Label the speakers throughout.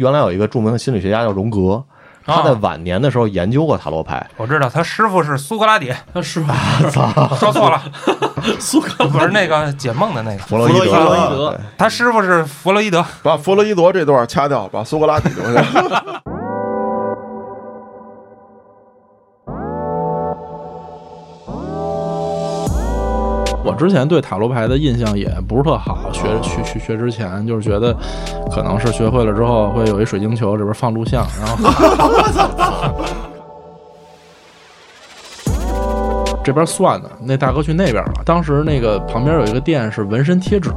Speaker 1: 原来有一个著名的心理学家叫荣格，他在晚年的时候研究过塔罗牌。
Speaker 2: 我知道他师傅是苏格拉底，
Speaker 3: 他师傅。
Speaker 2: 说错了，
Speaker 3: 苏格
Speaker 2: 不是那个解梦的那个，
Speaker 1: 弗洛伊德，
Speaker 3: 弗洛伊德。
Speaker 1: 对。
Speaker 2: 他师傅是弗洛伊德。
Speaker 4: 把弗洛伊德这段掐掉，把苏格拉底留下。
Speaker 3: 之前对塔罗牌的印象也不是特好，学去去学之前就是觉得，可能是学会了之后会有一水晶球，里边放录像，然后 这边算的，那大哥去那边了。当时那个旁边有一个店是纹身贴纸，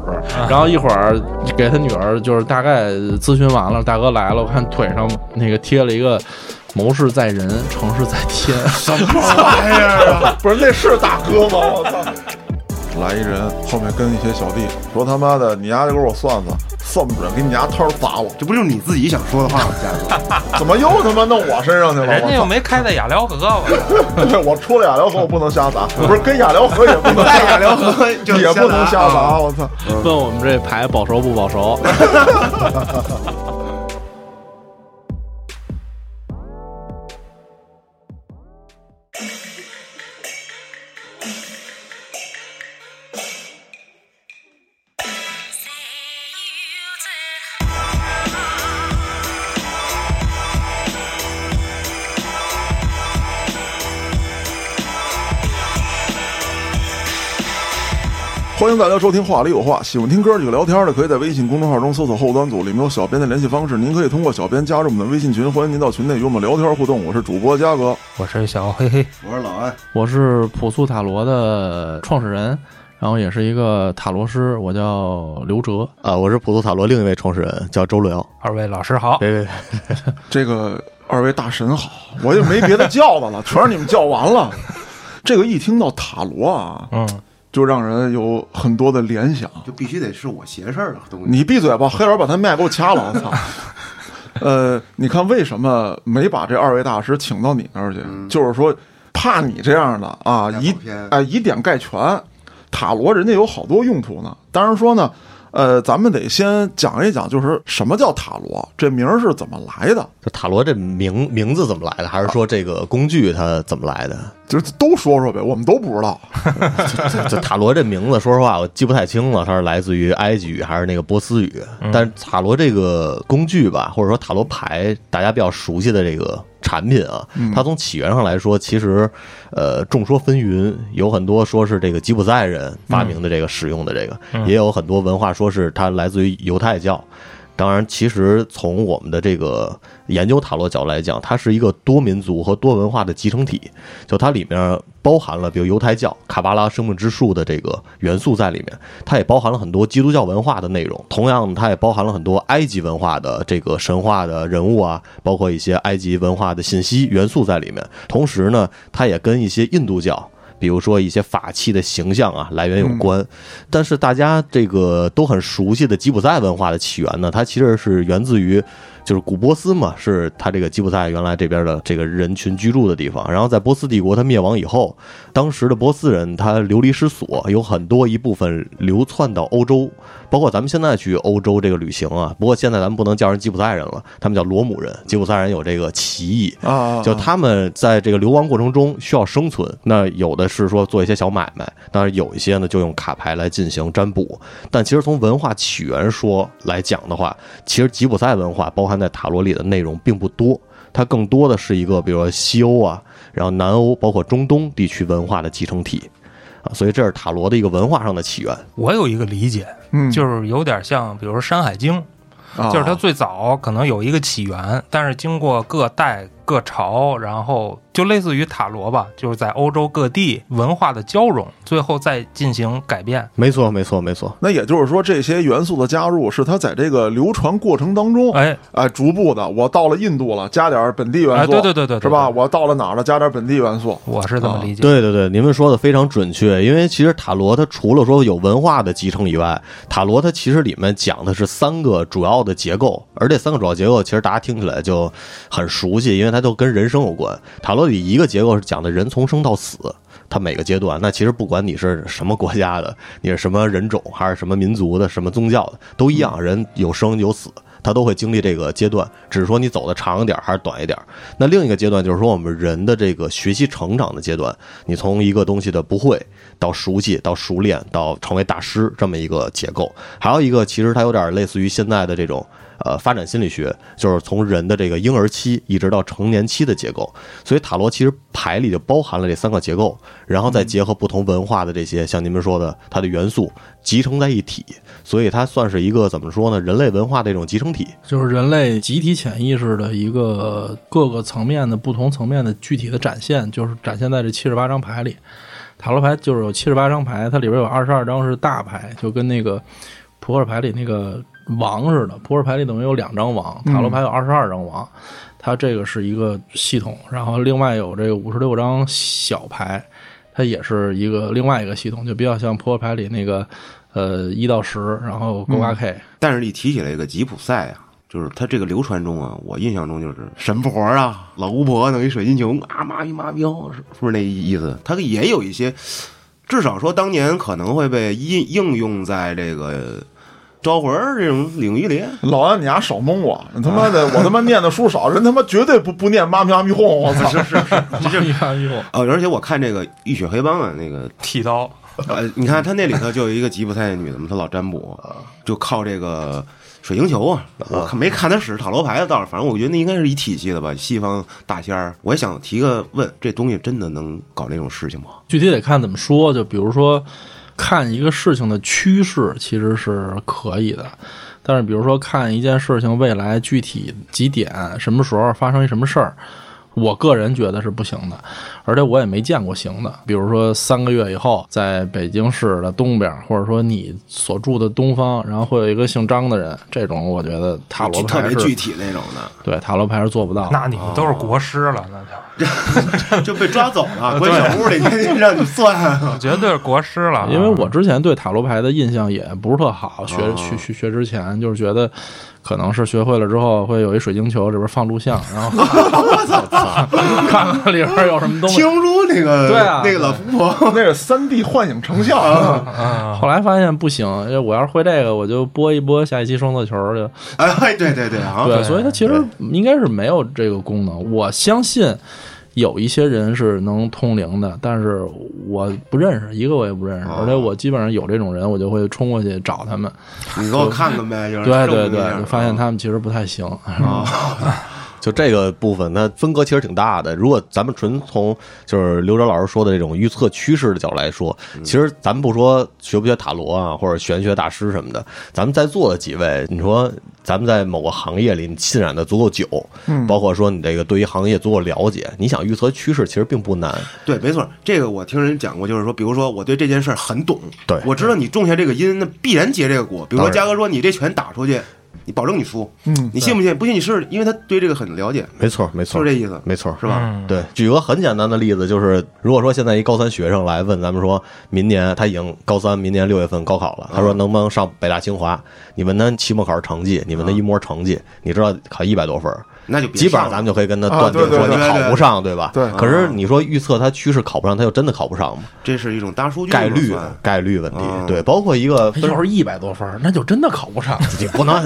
Speaker 3: 然后一会儿给他女儿就是大概咨询完了，大哥来了，我看腿上那个贴了一个“谋事在人，成事在天”，
Speaker 4: 什么玩意儿啊？不是，那是大哥吗？我操！来一人，后面跟一些小弟说：“他妈的，你丫就给我算算，算不准给你丫摊儿砸我！
Speaker 5: 这不就是你自己想说的话吗，嘉哥？
Speaker 4: 怎么又他妈弄我身上去了？
Speaker 2: 人家又没开在雅辽河，我
Speaker 4: 操！对我出了雅辽河，我不能瞎砸，不是跟雅辽河也不能
Speaker 5: 在雅辽河就
Speaker 4: 也不能瞎
Speaker 5: 砸
Speaker 4: 砸，我操！
Speaker 3: 问我们这牌保熟不保熟？
Speaker 4: 迎大家收听《话里有话》，喜欢听哥几个聊天的，可以在微信公众号中搜索“后端组”，里面有小编的联系方式，您可以通过小编加入我们的微信群，欢迎您到群内与我们聊天互动。我是主播嘉哥，
Speaker 2: 我是小黑黑，
Speaker 5: 我是老安，
Speaker 3: 我是朴素塔罗的创始人，然后也是一个塔罗师，我叫刘哲。
Speaker 1: 啊，我是普渡塔罗另一位创始人，叫周六。
Speaker 2: 二位老师好。
Speaker 1: 别别别，
Speaker 4: 这个二位大神好，我也没别的叫的了，全是你们叫完了。这个一听到塔罗啊，
Speaker 2: 嗯，
Speaker 4: 就让人有很多的联想。
Speaker 5: 就必须得是我邪事儿的东西。
Speaker 4: 你闭嘴吧，黑老把他麦给我掐了，我操！呃，你看为什么没把这二位大师请到你那儿去？就是说，怕你这样的啊，以哎以点盖全。塔罗人家有好多用途呢。当然说呢，呃，咱们得先讲一讲，就是什么叫塔罗，这名儿是怎么来的，
Speaker 1: 这塔罗这名名字怎么来的？还是说这个工具它怎么来的？
Speaker 4: 就是都说说呗，我们都不知道。
Speaker 1: 这塔罗这名字，说实话我记不太清了，它是来自于埃及语还是那个波斯语？但是塔罗这个工具吧，或者说塔罗牌，大家比较熟悉的这个产品啊，它从起源上来说，其实呃众说纷纭，有很多说是这个吉普赛人发明的这个使用的这个，也有很多文化说是它来自于犹太教。当然，其实从我们的这个研究塔罗角度来讲，它是一个多民族和多文化的集成体，就它里面包含了比如犹太教、卡巴拉生命之树的这个元素在里面，它也包含了很多基督教文化的内容。同样，它也包含了很多埃及文化的这个神话的人物啊，包括一些埃及文化的信息元素在里面。同时呢，它也跟一些印度教。比如说一些法器的形象啊，来源有关，但是大家这个都很熟悉的吉普赛文化的起源呢，它其实是源自于就是古波斯嘛，是他这个吉普赛原来这边的这个人群居住的地方。然后在波斯帝国它灭亡以后，当时的波斯人他流离失所，有很多一部分流窜到欧洲，包括咱们现在去欧洲这个旅行啊。不过现在咱们不能叫人吉普赛人了，他们叫罗姆人。吉普赛人有这个歧义，
Speaker 4: 啊，
Speaker 1: 就他们在这个流亡过程中需要生存，那有的是说做一些小买卖，当然有一些呢就用卡牌来进行占卜。但其实从文化起源说来讲的话，其实吉普赛文化包含在塔罗里的内容并不多，它更多的是一个比如说西欧啊，然后南欧包括中东地区文化的集成体。啊，所以这是塔罗的一个文化上的起源。
Speaker 2: 我有一个理解，
Speaker 4: 嗯，
Speaker 2: 就是有点像，比如说《山海经》，
Speaker 4: 啊。
Speaker 2: 就是它最早可能有一个起源，但是经过各代各朝，然后就类似于塔罗吧，就是在欧洲各地文化的交融，最后再进行改变。
Speaker 1: 没错，没错，没错。
Speaker 4: 那也就是说，这些元素的加入是它在这个流传过程当中，
Speaker 2: 哎，
Speaker 4: 哎，逐步的，我到了印度了，加点本地元
Speaker 2: 哎，
Speaker 4: 素，
Speaker 2: 对对对对，对
Speaker 4: 是吧？我到了哪儿了，加点本地元素，
Speaker 2: 我是这么理解。
Speaker 1: 对对对，您们说的非常准确，因为其实塔罗它除了说有文化的集成以外，塔罗它其实里面讲的是三个主要的结构，而这三个主要结构其实大家听起来就很熟悉，因为它都跟人生有关。塔罗里一个结构是讲的人从生到死。它每个阶段，那其实不管你是什么国家的，你是什么人种，还是什么民族的，什么宗教的，都一样，人有生有死。它都会经历这个阶段，只是说你走的长一点还是短一点。那另一个阶段就是说我们人的这个学习成长的阶段，你从一个东西的不会到熟悉，到熟练，到成为大师这么一个结构。还有一个，其实它有点类似于现在的这种。呃，发展心理学就是从人的这个婴儿期一直到成年期的结构，所以塔罗其实牌里就包含了这三个结构，然后再结合不同文化的这些，像您们说的它的元素集成在一体，所以它算是一个怎么说呢？人类文化的一种集成体。
Speaker 3: 就是人类集体潜意识的一个各个层面的不同层面的具体的展现，就是展现在这七十八张牌里。塔罗牌就是有七十八张牌，它里边有二十二张是大牌，就跟那个扑克牌里那个。王似的，扑克牌里等于有两张王，塔罗牌有二十二张王，它这个是一个系统，然后另外有这个五十六张小牌，它也是一个另外一个系统，就比较像扑克牌里那个呃一到十，然后勾八 K。
Speaker 5: 但是，你提起来一个吉普赛啊，就是它这个流传中啊，我印象中就是神婆啊，老巫婆等于水晶球啊，妈咪妈咪，是不是那意思？它也有一些，至少说当年可能会被应应用在这个。招魂这种领域里，
Speaker 4: 老安，你丫少蒙我！你他妈的，我他妈念的书少，人他妈绝对不不念妈咪阿弥哄！我操，
Speaker 5: 是是是，
Speaker 3: 妈咪阿弥哄。
Speaker 5: 呃，而且我看这个《浴血黑帮》啊，那个
Speaker 2: 剃刀，
Speaker 5: 呃，你看他那里头就有一个吉普赛女的嘛，她老占卜，就靠这个水晶球啊。我没看他使塔罗牌的倒是，反正我觉得那应该是一体系的吧。西方大仙儿，我也想提个问，这东西真的能搞这种事情吗？
Speaker 3: 具体得看怎么说，就比如说。看一个事情的趋势其实是可以的，但是比如说看一件事情未来具体几点什么时候发生一什么事儿。我个人觉得是不行的，而且我也没见过行的。比如说三个月以后，在北京市的东边，或者说你所住的东方，然后会有一个姓张的人，这种我觉得塔罗牌
Speaker 5: 特别具体那种的。
Speaker 3: 对，塔罗牌是做不到。
Speaker 2: 那你们都是国师了，那
Speaker 5: 就 就被抓走了，关小屋里 让你算，
Speaker 2: 绝对是国师了。
Speaker 3: 因为我之前对塔罗牌的印象也不是特好，学学学学之前就是觉得。可能是学会了之后会有一水晶球，里边放录像，然后 看看里边有什么东西。
Speaker 5: 听说那个
Speaker 3: 对啊，
Speaker 5: 那个老夫婆
Speaker 4: 那是三 D 幻影成像
Speaker 3: 啊。后来发现不行，因为我要是会这个，我就播一播下一期双色球就。
Speaker 5: 哎，对对对啊，
Speaker 3: 对，所以它其实应该是没有这个功能。我相信。有一些人是能通灵的，但是我不认识一个，我也不认识。而且我基本上有这种人，我就会冲过去找他们。
Speaker 5: 你给我看看呗，就是
Speaker 3: 对对对，就发现他们其实不太行。
Speaker 1: 就这个部分，它分割其实挺大的。如果咱们纯从就是刘哲老师说的这种预测趋势的角度来说，其实咱们不说学不学塔罗啊，或者玄学大师什么的，咱们在座的几位，你说咱们在某个行业里你浸染的足够久，嗯，包括说你这个对于行业足够了解，你想预测趋势其实并不难。
Speaker 5: 对，没错，这个我听人讲过，就是说，比如说我对这件事儿很懂，
Speaker 1: 对
Speaker 5: 我知道你种下这个因，那必然结这个果。比如说嘉哥说你这拳打出去。你保证你输，
Speaker 4: 嗯，
Speaker 5: 你信不信？不信你试试，因为他对这个很了解。
Speaker 1: 没错，没错，
Speaker 5: 是这意思，
Speaker 1: 没错，
Speaker 5: 是吧？
Speaker 1: 对，举个很简单的例子，就是如果说现在一高三学生来问咱们，说明年他已经高三，明年六月份高考了，他说能不能上北大清华？你问他期末考试成绩，你问他一模成绩，你知道考一百多分。
Speaker 5: 那就
Speaker 1: 基本上咱们就可以跟他断定说你考不上，
Speaker 4: 对
Speaker 1: 吧？
Speaker 4: 对。
Speaker 1: 可是你说预测他趋势考不上，他就真的考不上吗？
Speaker 5: 这是一种大数据
Speaker 1: 概率概率问题。对，包括一个
Speaker 3: 要是一百多分，那就真的考不上。
Speaker 1: 你不能，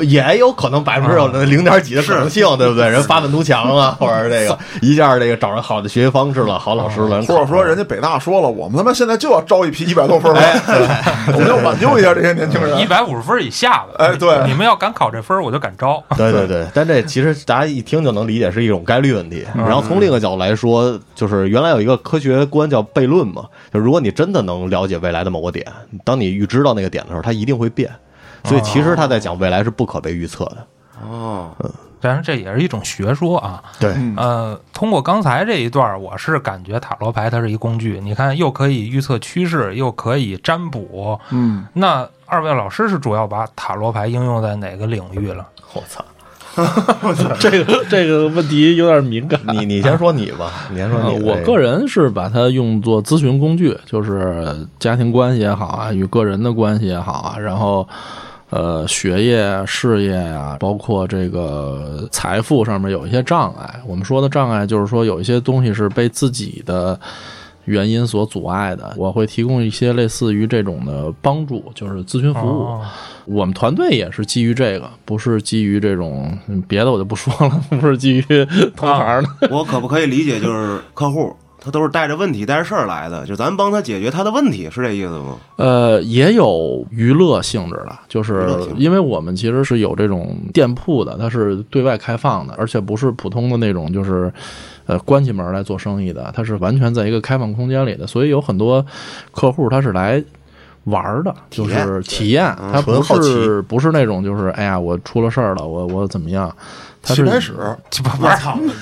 Speaker 1: 也有可能百分之有零点几的可能性，对不对？人发愤图强啊，或者这个 一下这个找着好的学习方式了，好老师了，
Speaker 4: 或者说人家北大说了，我们他妈现在就要招一批一百多分的，我们要挽救一下这些年轻人。
Speaker 2: 一百五十分以下的，
Speaker 4: 哎，对，
Speaker 2: 你们要敢考这分，我就敢招。
Speaker 1: 对对对，但这其实大家一听就。能理解是一种概率问题，然后从另一个角度来说，就是原来有一个科学观叫悖论嘛，就如果你真的能了解未来的某个点，当你预知到那个点的时候，它一定会变，所以其实他在讲未来是不可被预测的。
Speaker 5: 哦，
Speaker 1: 嗯，
Speaker 2: 当然这也是一种学说啊。
Speaker 1: 对，
Speaker 2: 呃，通过刚才这一段，我是感觉塔罗牌它是一工具，你看又可以预测趋势，又可以占卜。
Speaker 4: 嗯，
Speaker 2: 那二位老师是主要把塔罗牌应用在哪个领域了？
Speaker 1: 我操！
Speaker 3: 这个这个问题有点敏感。
Speaker 1: 你你先说你吧，你先说你。
Speaker 3: 我个人是把它用作咨询工具，就是家庭关系也好啊，与个人的关系也好啊，然后呃，学业、事业啊，包括这个财富上面有一些障碍。我们说的障碍，就是说有一些东西是被自己的原因所阻碍的，我会提供一些类似于这种的帮助，就是咨询服务。
Speaker 2: 哦
Speaker 3: 我们团队也是基于这个，不是基于这种嗯别的我就不说了，不是基于同行的。
Speaker 5: 我可不可以理解就是客户他都是带着问题带着事儿来的，就咱帮他解决他的问题，是这意思吗？
Speaker 3: 呃，也有娱乐性质的，就是因为我们其实是有这种店铺的，它是对外开放的，而且不是普通的那种就是。呃，关起门来做生意的，它是完全在一个开放空间里的，所以有很多客户他是来玩儿的，就是体验，
Speaker 5: 嗯
Speaker 3: 他不是不是那种就是哎呀，我出了事儿了，我我怎么样？他是
Speaker 4: 棋牌室，
Speaker 2: 这不不是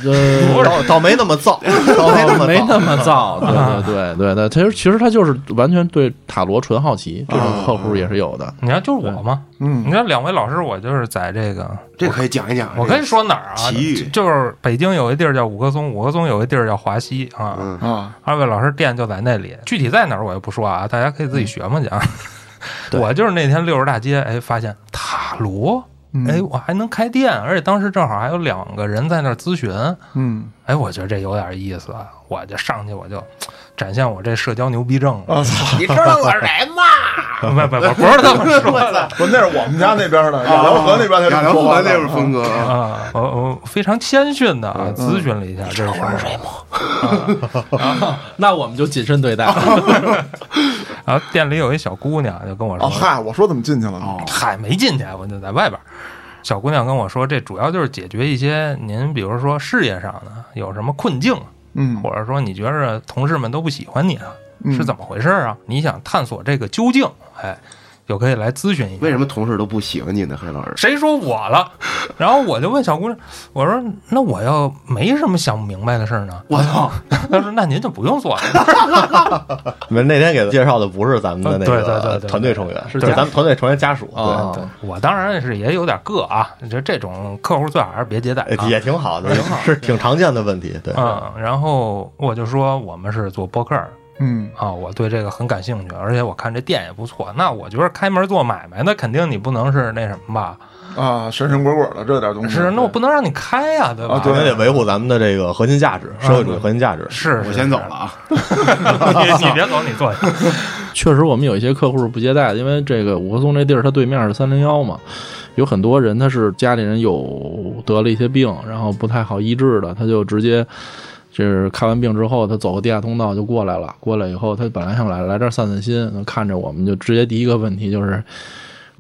Speaker 3: 呃，
Speaker 1: 倒倒没那么燥，倒没那么燥
Speaker 3: 没那么燥，对对对对对，其实其实他就是完全对塔罗纯好奇，这种客户也是有的。
Speaker 2: 你看，就是我嘛。
Speaker 4: 嗯
Speaker 2: 你看两位老师，我就是在这个，
Speaker 5: 这可以讲一讲。
Speaker 2: 我跟你说哪儿啊？
Speaker 5: 奇遇
Speaker 2: 就就是北京有一地儿叫五棵松，五棵松有一地儿叫华西啊。
Speaker 5: 嗯
Speaker 4: 啊，
Speaker 2: 二位老师店就在那里，具体在哪儿我也不说啊，大家可以自己学嘛讲。
Speaker 3: 对
Speaker 2: 我就是那天溜着大街，哎，发现塔罗，
Speaker 4: 嗯
Speaker 2: 哎，我还能开店，而且当时正好还有两个人在那儿咨询，
Speaker 4: 嗯
Speaker 2: 哎，我觉得这有点意思，啊，我就上去我就展现我这社交牛逼症。
Speaker 4: 我操！
Speaker 5: 你知道我是谁吗？
Speaker 2: 不不不，不是他 们说的
Speaker 4: 不，那是我们家那边的，亚辽河那边才这么
Speaker 5: 亚良
Speaker 4: 说话的
Speaker 5: 河那边风格啊，
Speaker 2: 啊，我我非常谦逊的啊咨询了一下这是谁吗。
Speaker 3: 那我们就谨慎对待。
Speaker 2: 然后店里有一小姑娘就跟我说
Speaker 4: 哦，嗨，我说怎么进去了哦？
Speaker 2: 嗨，没进去，我就在外边儿。小姑娘跟我说，这主要就是解决一些您，比如说事业上的有什么困境，
Speaker 4: 嗯
Speaker 2: 或者说你觉着同事们都不喜欢你啊，
Speaker 4: 嗯
Speaker 2: 是怎么回事啊？你想探索这个究竟，哎，就可以来咨询一下。
Speaker 5: 为什么同事都不喜欢你呢？黑老师，
Speaker 2: 谁说我了？然后我就问小姑娘，我说那我要没什么想不明白的事儿呢？
Speaker 5: 我操！
Speaker 2: 她说那您就不用做了。
Speaker 1: 你们那天给他介绍的不是咱们的那
Speaker 2: 对对对
Speaker 1: 个
Speaker 2: 对
Speaker 1: 团队成员，
Speaker 3: 是
Speaker 1: 咱们团队成员家属。
Speaker 3: 啊
Speaker 1: 对，
Speaker 2: 我当然是也有点个啊，就这种客户最好还是别接待、
Speaker 1: 也挺好的，挺好是挺常见的问题。对，
Speaker 2: 嗯，然后我就说我们是做播客儿
Speaker 4: 嗯
Speaker 2: 啊，我对这个很感兴趣，而且我看这店也不错。那我觉得开门做买卖，那肯定你不能是那什么吧？
Speaker 4: 啊，神神鬼鬼的这点东西
Speaker 2: 是，那我不能让你开呀、对吧？
Speaker 4: 啊对
Speaker 1: 我们得维护咱们的这个核心价值，社会主义核心价值。
Speaker 2: 是，
Speaker 5: 我先走了。啊！
Speaker 2: 你 你别走，你坐下。
Speaker 3: 确实，我们有一些客户是不接待的，因为这个五棵松这地儿，它对面是三零幺嘛，有很多人他是家里人有得了一些病，然后不太好医治的，他就直接。就是看完病之后，他走个地下通道就过来了。过来以后，他本来想来来这儿散散心，看着我们就直接第一个问题就是，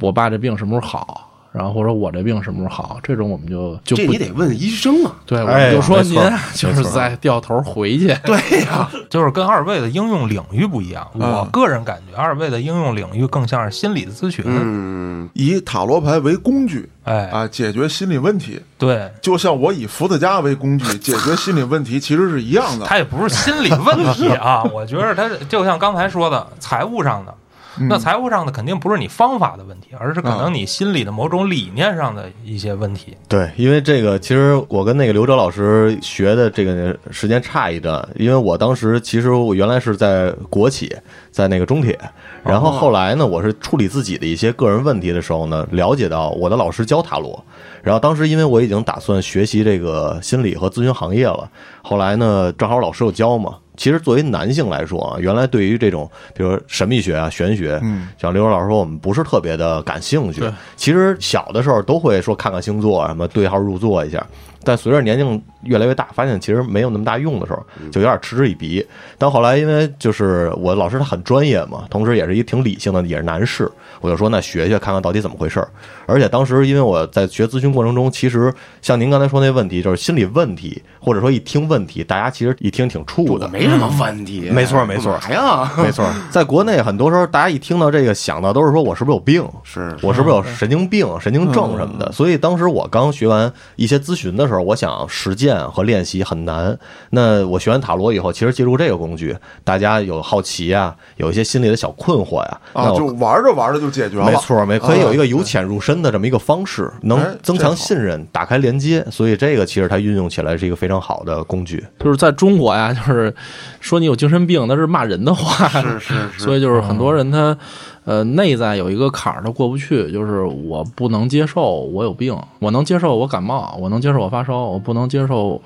Speaker 3: 我爸这病什么时候好？然后或者我这病什么时候好？这种我们就就
Speaker 5: 这你得问医生啊。
Speaker 3: 对，我就说您啊就是
Speaker 1: 没错
Speaker 3: 再掉头回去。
Speaker 5: 对呀，
Speaker 2: 就是跟二位的应用领域不一样。我
Speaker 4: 嗯
Speaker 2: 个人感觉，二位的应用领域更像是心理的咨询。
Speaker 5: 嗯，
Speaker 4: 以塔罗牌为工具
Speaker 2: 哎，
Speaker 4: 啊，解决心理问题，
Speaker 2: 对，
Speaker 4: 就像我以伏特加为工具解决心理问题，其实是一样的。
Speaker 2: 它也不是心理问题啊。我觉得它是就像刚才说的，财务上的。
Speaker 4: 嗯
Speaker 2: 那财务上的肯定不是你方法的问题，而是可
Speaker 4: 啊
Speaker 2: 能你心里的某种理念上的一些问题。
Speaker 1: 对，因为这个其实我跟那个刘哲老师学的这个时间差一段，因为我当时其实我原来是在国企，在那个中铁，然后后来呢，我是处理自己的一些个人问题的时候呢，了解到我的老师教塔罗，然后当时因为我已经打算学习这个心理和咨询行业了，后来呢，正好老师有教嘛。其实作为男性来说啊，原来对于这种比如神秘学啊、玄学，
Speaker 4: 嗯，
Speaker 1: 像刘老师说，我们不是特别的感兴趣。其实小的时候都会说看看星座，什么对号入座一下。但随着年龄越来越大，发现其实没有那么大用的时候，就有点嗤之以鼻。但后来因为就是我老师他很专业嘛，同时也是一挺理性的，也是男士，我就说那学学看看到底怎么回事儿。而且当时因为我在学咨询过程中，其实像您刚才说那问题，就是心理问题，或者说一听问题，大家其实一听挺怵的。
Speaker 5: 没什么问题。
Speaker 1: 没错没错
Speaker 5: 干嘛呀？
Speaker 1: 没错，在国内很多时候，大家一听到这个，想到都是说我是不是有病，
Speaker 5: 是
Speaker 1: 我是不是有神经病、神经症什么的。所以当时我刚学完一些咨询的时候，我想实践和练习很难。那我学完塔罗以后，其实借助这个工具，大家有好奇啊，有一些心里的小困惑呀，
Speaker 4: 啊，
Speaker 1: 那
Speaker 4: 就玩着玩着就解决了。
Speaker 1: 没错，没可以有一个
Speaker 4: 啊
Speaker 1: 由浅入深的这么一个方式，能
Speaker 4: 哎
Speaker 1: 增强信任，打开连接。所以这个其实它运用起来是一个非常好的工具。
Speaker 3: 就是在中国呀，就是说你有精神病，那是骂人的话。
Speaker 5: 是是 是，
Speaker 3: 所以就是很多人他，呃，内在有一个坎儿，他过不去，就是我不能接受我有病，我能接受我感冒，我能接受我发烧，我不能接受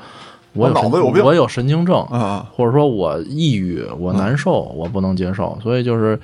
Speaker 3: 我有
Speaker 4: 脑子有病
Speaker 3: 我有神经症，
Speaker 4: 啊，
Speaker 3: 或者说我抑郁，我难受，我不能接受。所以就是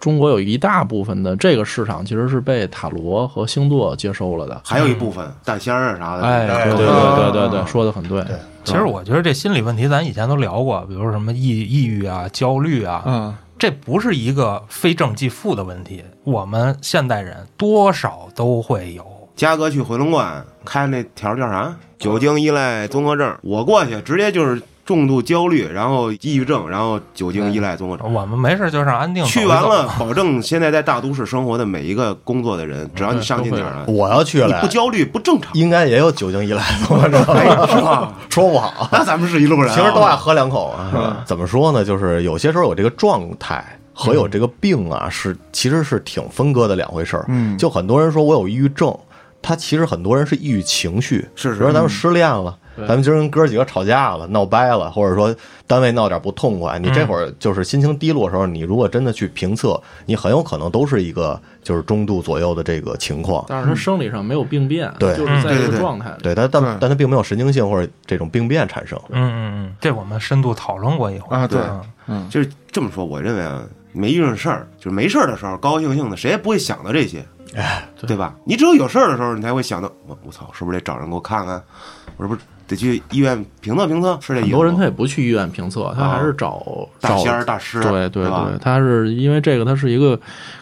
Speaker 3: 中国有一大部分的这个市场其实是被塔罗和星座接收了的。
Speaker 5: 还有一部分蛋仙儿啊啥的，
Speaker 3: 哎，对对对对对对，说的很对。
Speaker 2: 其实我觉得这心理问题，咱以前都聊过，比如说什么抑抑郁啊、焦虑啊，
Speaker 4: 嗯，
Speaker 2: 这不是一个非正即负的问题，我们现代人多少都会有。
Speaker 5: 嘉哥去回龙观开那条叫啥？酒精依赖综合症。我过去直接就是重度焦虑，然后抑郁症，然后酒精依赖综合症。
Speaker 2: 我们没事就上安定
Speaker 5: 去完了，保证现在在大都市生活的每一个工作的人，只要你上进点儿了，
Speaker 1: 我要去了
Speaker 5: 你不，焦虑不正常，
Speaker 1: 应该也有酒精依赖综合症，
Speaker 5: 是吧？
Speaker 1: 说不好。
Speaker 5: 那咱们是一路人啊，
Speaker 1: 其实都爱喝两口啊，是吧？怎么说呢？就是有些时候有这个状态和有这个病啊，是其实是挺分割的两回事儿。
Speaker 4: 嗯
Speaker 1: 就很多人说我有抑郁症，他其实很多人是抑郁情绪，
Speaker 5: 是是
Speaker 1: 比如咱们失恋了。咱们今儿跟哥几个吵架了，闹掰了，或者说单位闹点不痛快，你这会儿就是心情低落的时候，你如果真的去评测，你很有可能都是一个就是中度左右的这个情况。
Speaker 3: 但是他生理上没有病变，
Speaker 1: 对
Speaker 3: 就是在这个状态里。
Speaker 1: 对，但但但他并没有神经性或者这种病变产生。
Speaker 2: 嗯嗯嗯，这我们深度讨论过一回
Speaker 4: 啊对
Speaker 5: 就是这么说，我认为啊，没遇上事儿，就是没事儿的时候，高高兴兴的，谁也不会想到这些，
Speaker 1: 哎，
Speaker 5: 对吧？你只有有事儿的时候，你才会想到，我我操，是不是得找人给我看看？我是不是得去医院评测评测？是这意思吗？
Speaker 3: 很多人他也不去医院评测，他还是找找
Speaker 5: 大仙儿、大师，
Speaker 3: 对对对，他是因为这个，他是一个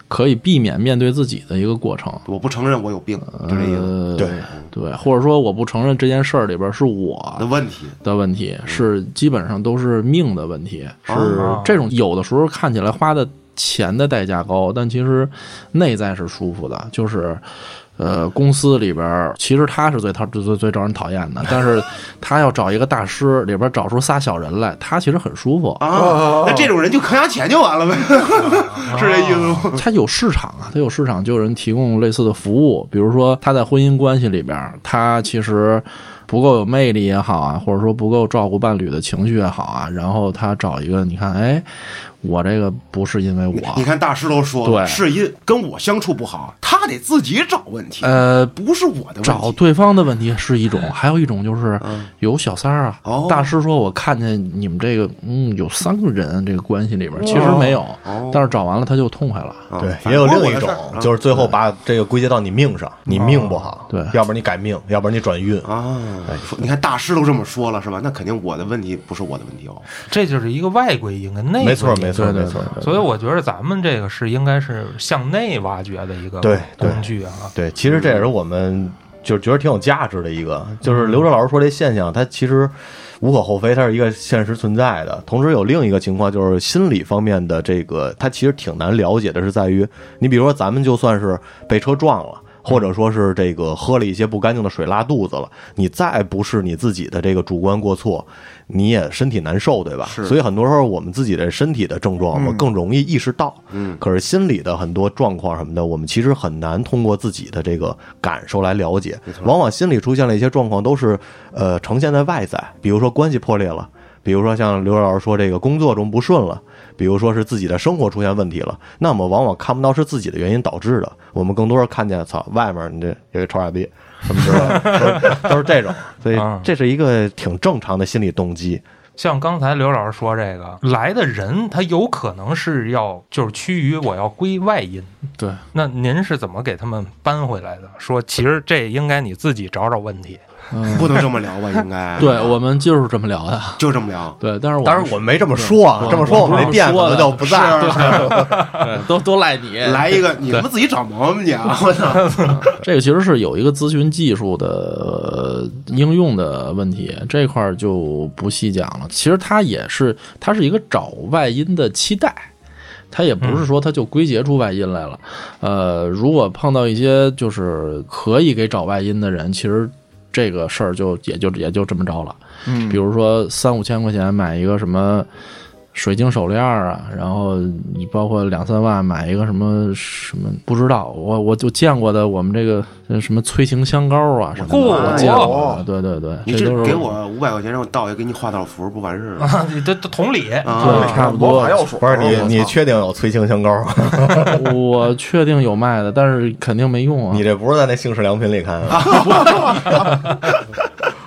Speaker 3: 可以避免面对自己的一个过程。
Speaker 5: 我不承认我有病，就这意思。
Speaker 3: 呃，
Speaker 1: 对
Speaker 3: 对，或者说我不承认这件事儿里边是我
Speaker 5: 的问题，
Speaker 3: 的问题，是基本上都是命的问题，是
Speaker 2: 哦
Speaker 3: 这种有的时候看起来花的钱的代价高，但其实内在是舒服的，就是。呃，公司里边其实他是最讨最最最招人讨厌的，但是他要找一个大师，里边找出仨小人来，他其实很舒服。
Speaker 5: 啊，那这种人就坑下钱就完了呗，是这意思吗？
Speaker 3: 他有市场啊，他有市场，就有人提供类似的服务，比如说他在婚姻关系里边，他其实不够有魅力也好啊，或者说不够照顾伴侣的情绪也好啊，然后他找一个，你看，哎，我这个不是因为我，
Speaker 5: 你看大师都说了，
Speaker 3: 对
Speaker 5: 是因跟我相处不好，他得自己找问题，
Speaker 3: 呃，
Speaker 5: 不是我的问题。
Speaker 3: 找对方的问题是一种，还有一种就是
Speaker 5: 嗯
Speaker 3: 有小三儿啊。
Speaker 5: 哦
Speaker 3: 大师说，我看见你们这个，嗯，有三个人这个关系里边，其实没有，
Speaker 5: 哦
Speaker 3: 但是找完了他就痛快了。
Speaker 5: 啊
Speaker 1: 对，也有另一种，就是最后把这个归结到你命上，你命不好，
Speaker 3: 对
Speaker 1: 要不然你改命，要不然你转运。
Speaker 5: 啊，说你看大师都这么说了是吧？那肯定我的问题不是我的问题哦。
Speaker 2: 这就是一个外归因跟内归因。
Speaker 1: 没错，没错，
Speaker 3: 对对
Speaker 1: 没错。
Speaker 2: 所以我觉得咱们这个是应该是向内挖掘的一个
Speaker 1: 对对
Speaker 2: 工具啊。
Speaker 1: 对，其实这也是我们就觉得挺有价值的一个，就是刘哲老师说这现象，它其实无可厚非，它是一个现实存在的。同时有另一个情况，就是心理方面的这个，它其实挺难了解的，是在于你比如说咱们就算是被车撞了。或者说是这个喝了一些不干净的水拉肚子了，你再不是你自己的这个主观过错，你也身体难受，对吧？
Speaker 5: 是
Speaker 1: 所以很多时候我们自己的身体的症状，我们更容易意识到。
Speaker 5: 嗯，
Speaker 1: 可是心理的很多状况什么的，我们其实很难通过自己的这个感受来了解。往往心理出现了一些状况，都是呃呈现在外在，比如说关系破裂了，比如说像刘老师说这个工作中不顺了，比如说是自己的生活出现问题了，那我们往往看不到是自己的原因导致的，我们更多是看见操外面你这有个臭傻逼什么之类的，都是这种，所以
Speaker 2: 啊
Speaker 1: 这是一个挺正常的心理动机。
Speaker 2: 像刚才刘老师说这个来的人，他有可能是要就是趋于我要归外因。
Speaker 3: 对，
Speaker 2: 那您是怎么给他们搬回来的？说其实这应该你自己找找问题。
Speaker 5: 不能这么聊吧？应该
Speaker 3: 对我们就是这么聊的。
Speaker 5: 就这么聊。
Speaker 3: 对，但是我
Speaker 1: 当然我们没这么说啊，这么说我们这店可能就不在了。
Speaker 3: 都都赖你。
Speaker 5: 来一个，你们自己找毛病去啊！我操，
Speaker 3: 这个其实是有一个咨询技术的呃应用的问题，这块儿就不细讲了。其实它也是，它是一个找外因的期待。它也不是说它就归结出外因来了，呃，如果碰到一些就是可以给找外因的人，其实这个事儿就也就也就这么着了。
Speaker 4: 嗯
Speaker 3: 比如说三五千块钱买一个什么水晶手链儿啊，然后你包括两三万买一个什么什么不知道，我我就见过的，我们这个呃什么催情香膏啊什么的，
Speaker 2: 嚯
Speaker 3: 我见过，对对对，
Speaker 5: 你
Speaker 3: 这
Speaker 5: 给我五百块钱，让我倒爷给你画道符，不完事儿了？
Speaker 2: 啊，你这这同理，
Speaker 5: 啊
Speaker 3: 对差不多
Speaker 1: 不是你，你确定有催情香膏？
Speaker 3: 我确定有卖的，但是肯定没用啊
Speaker 1: 你。这不是在那姓氏良品里看的？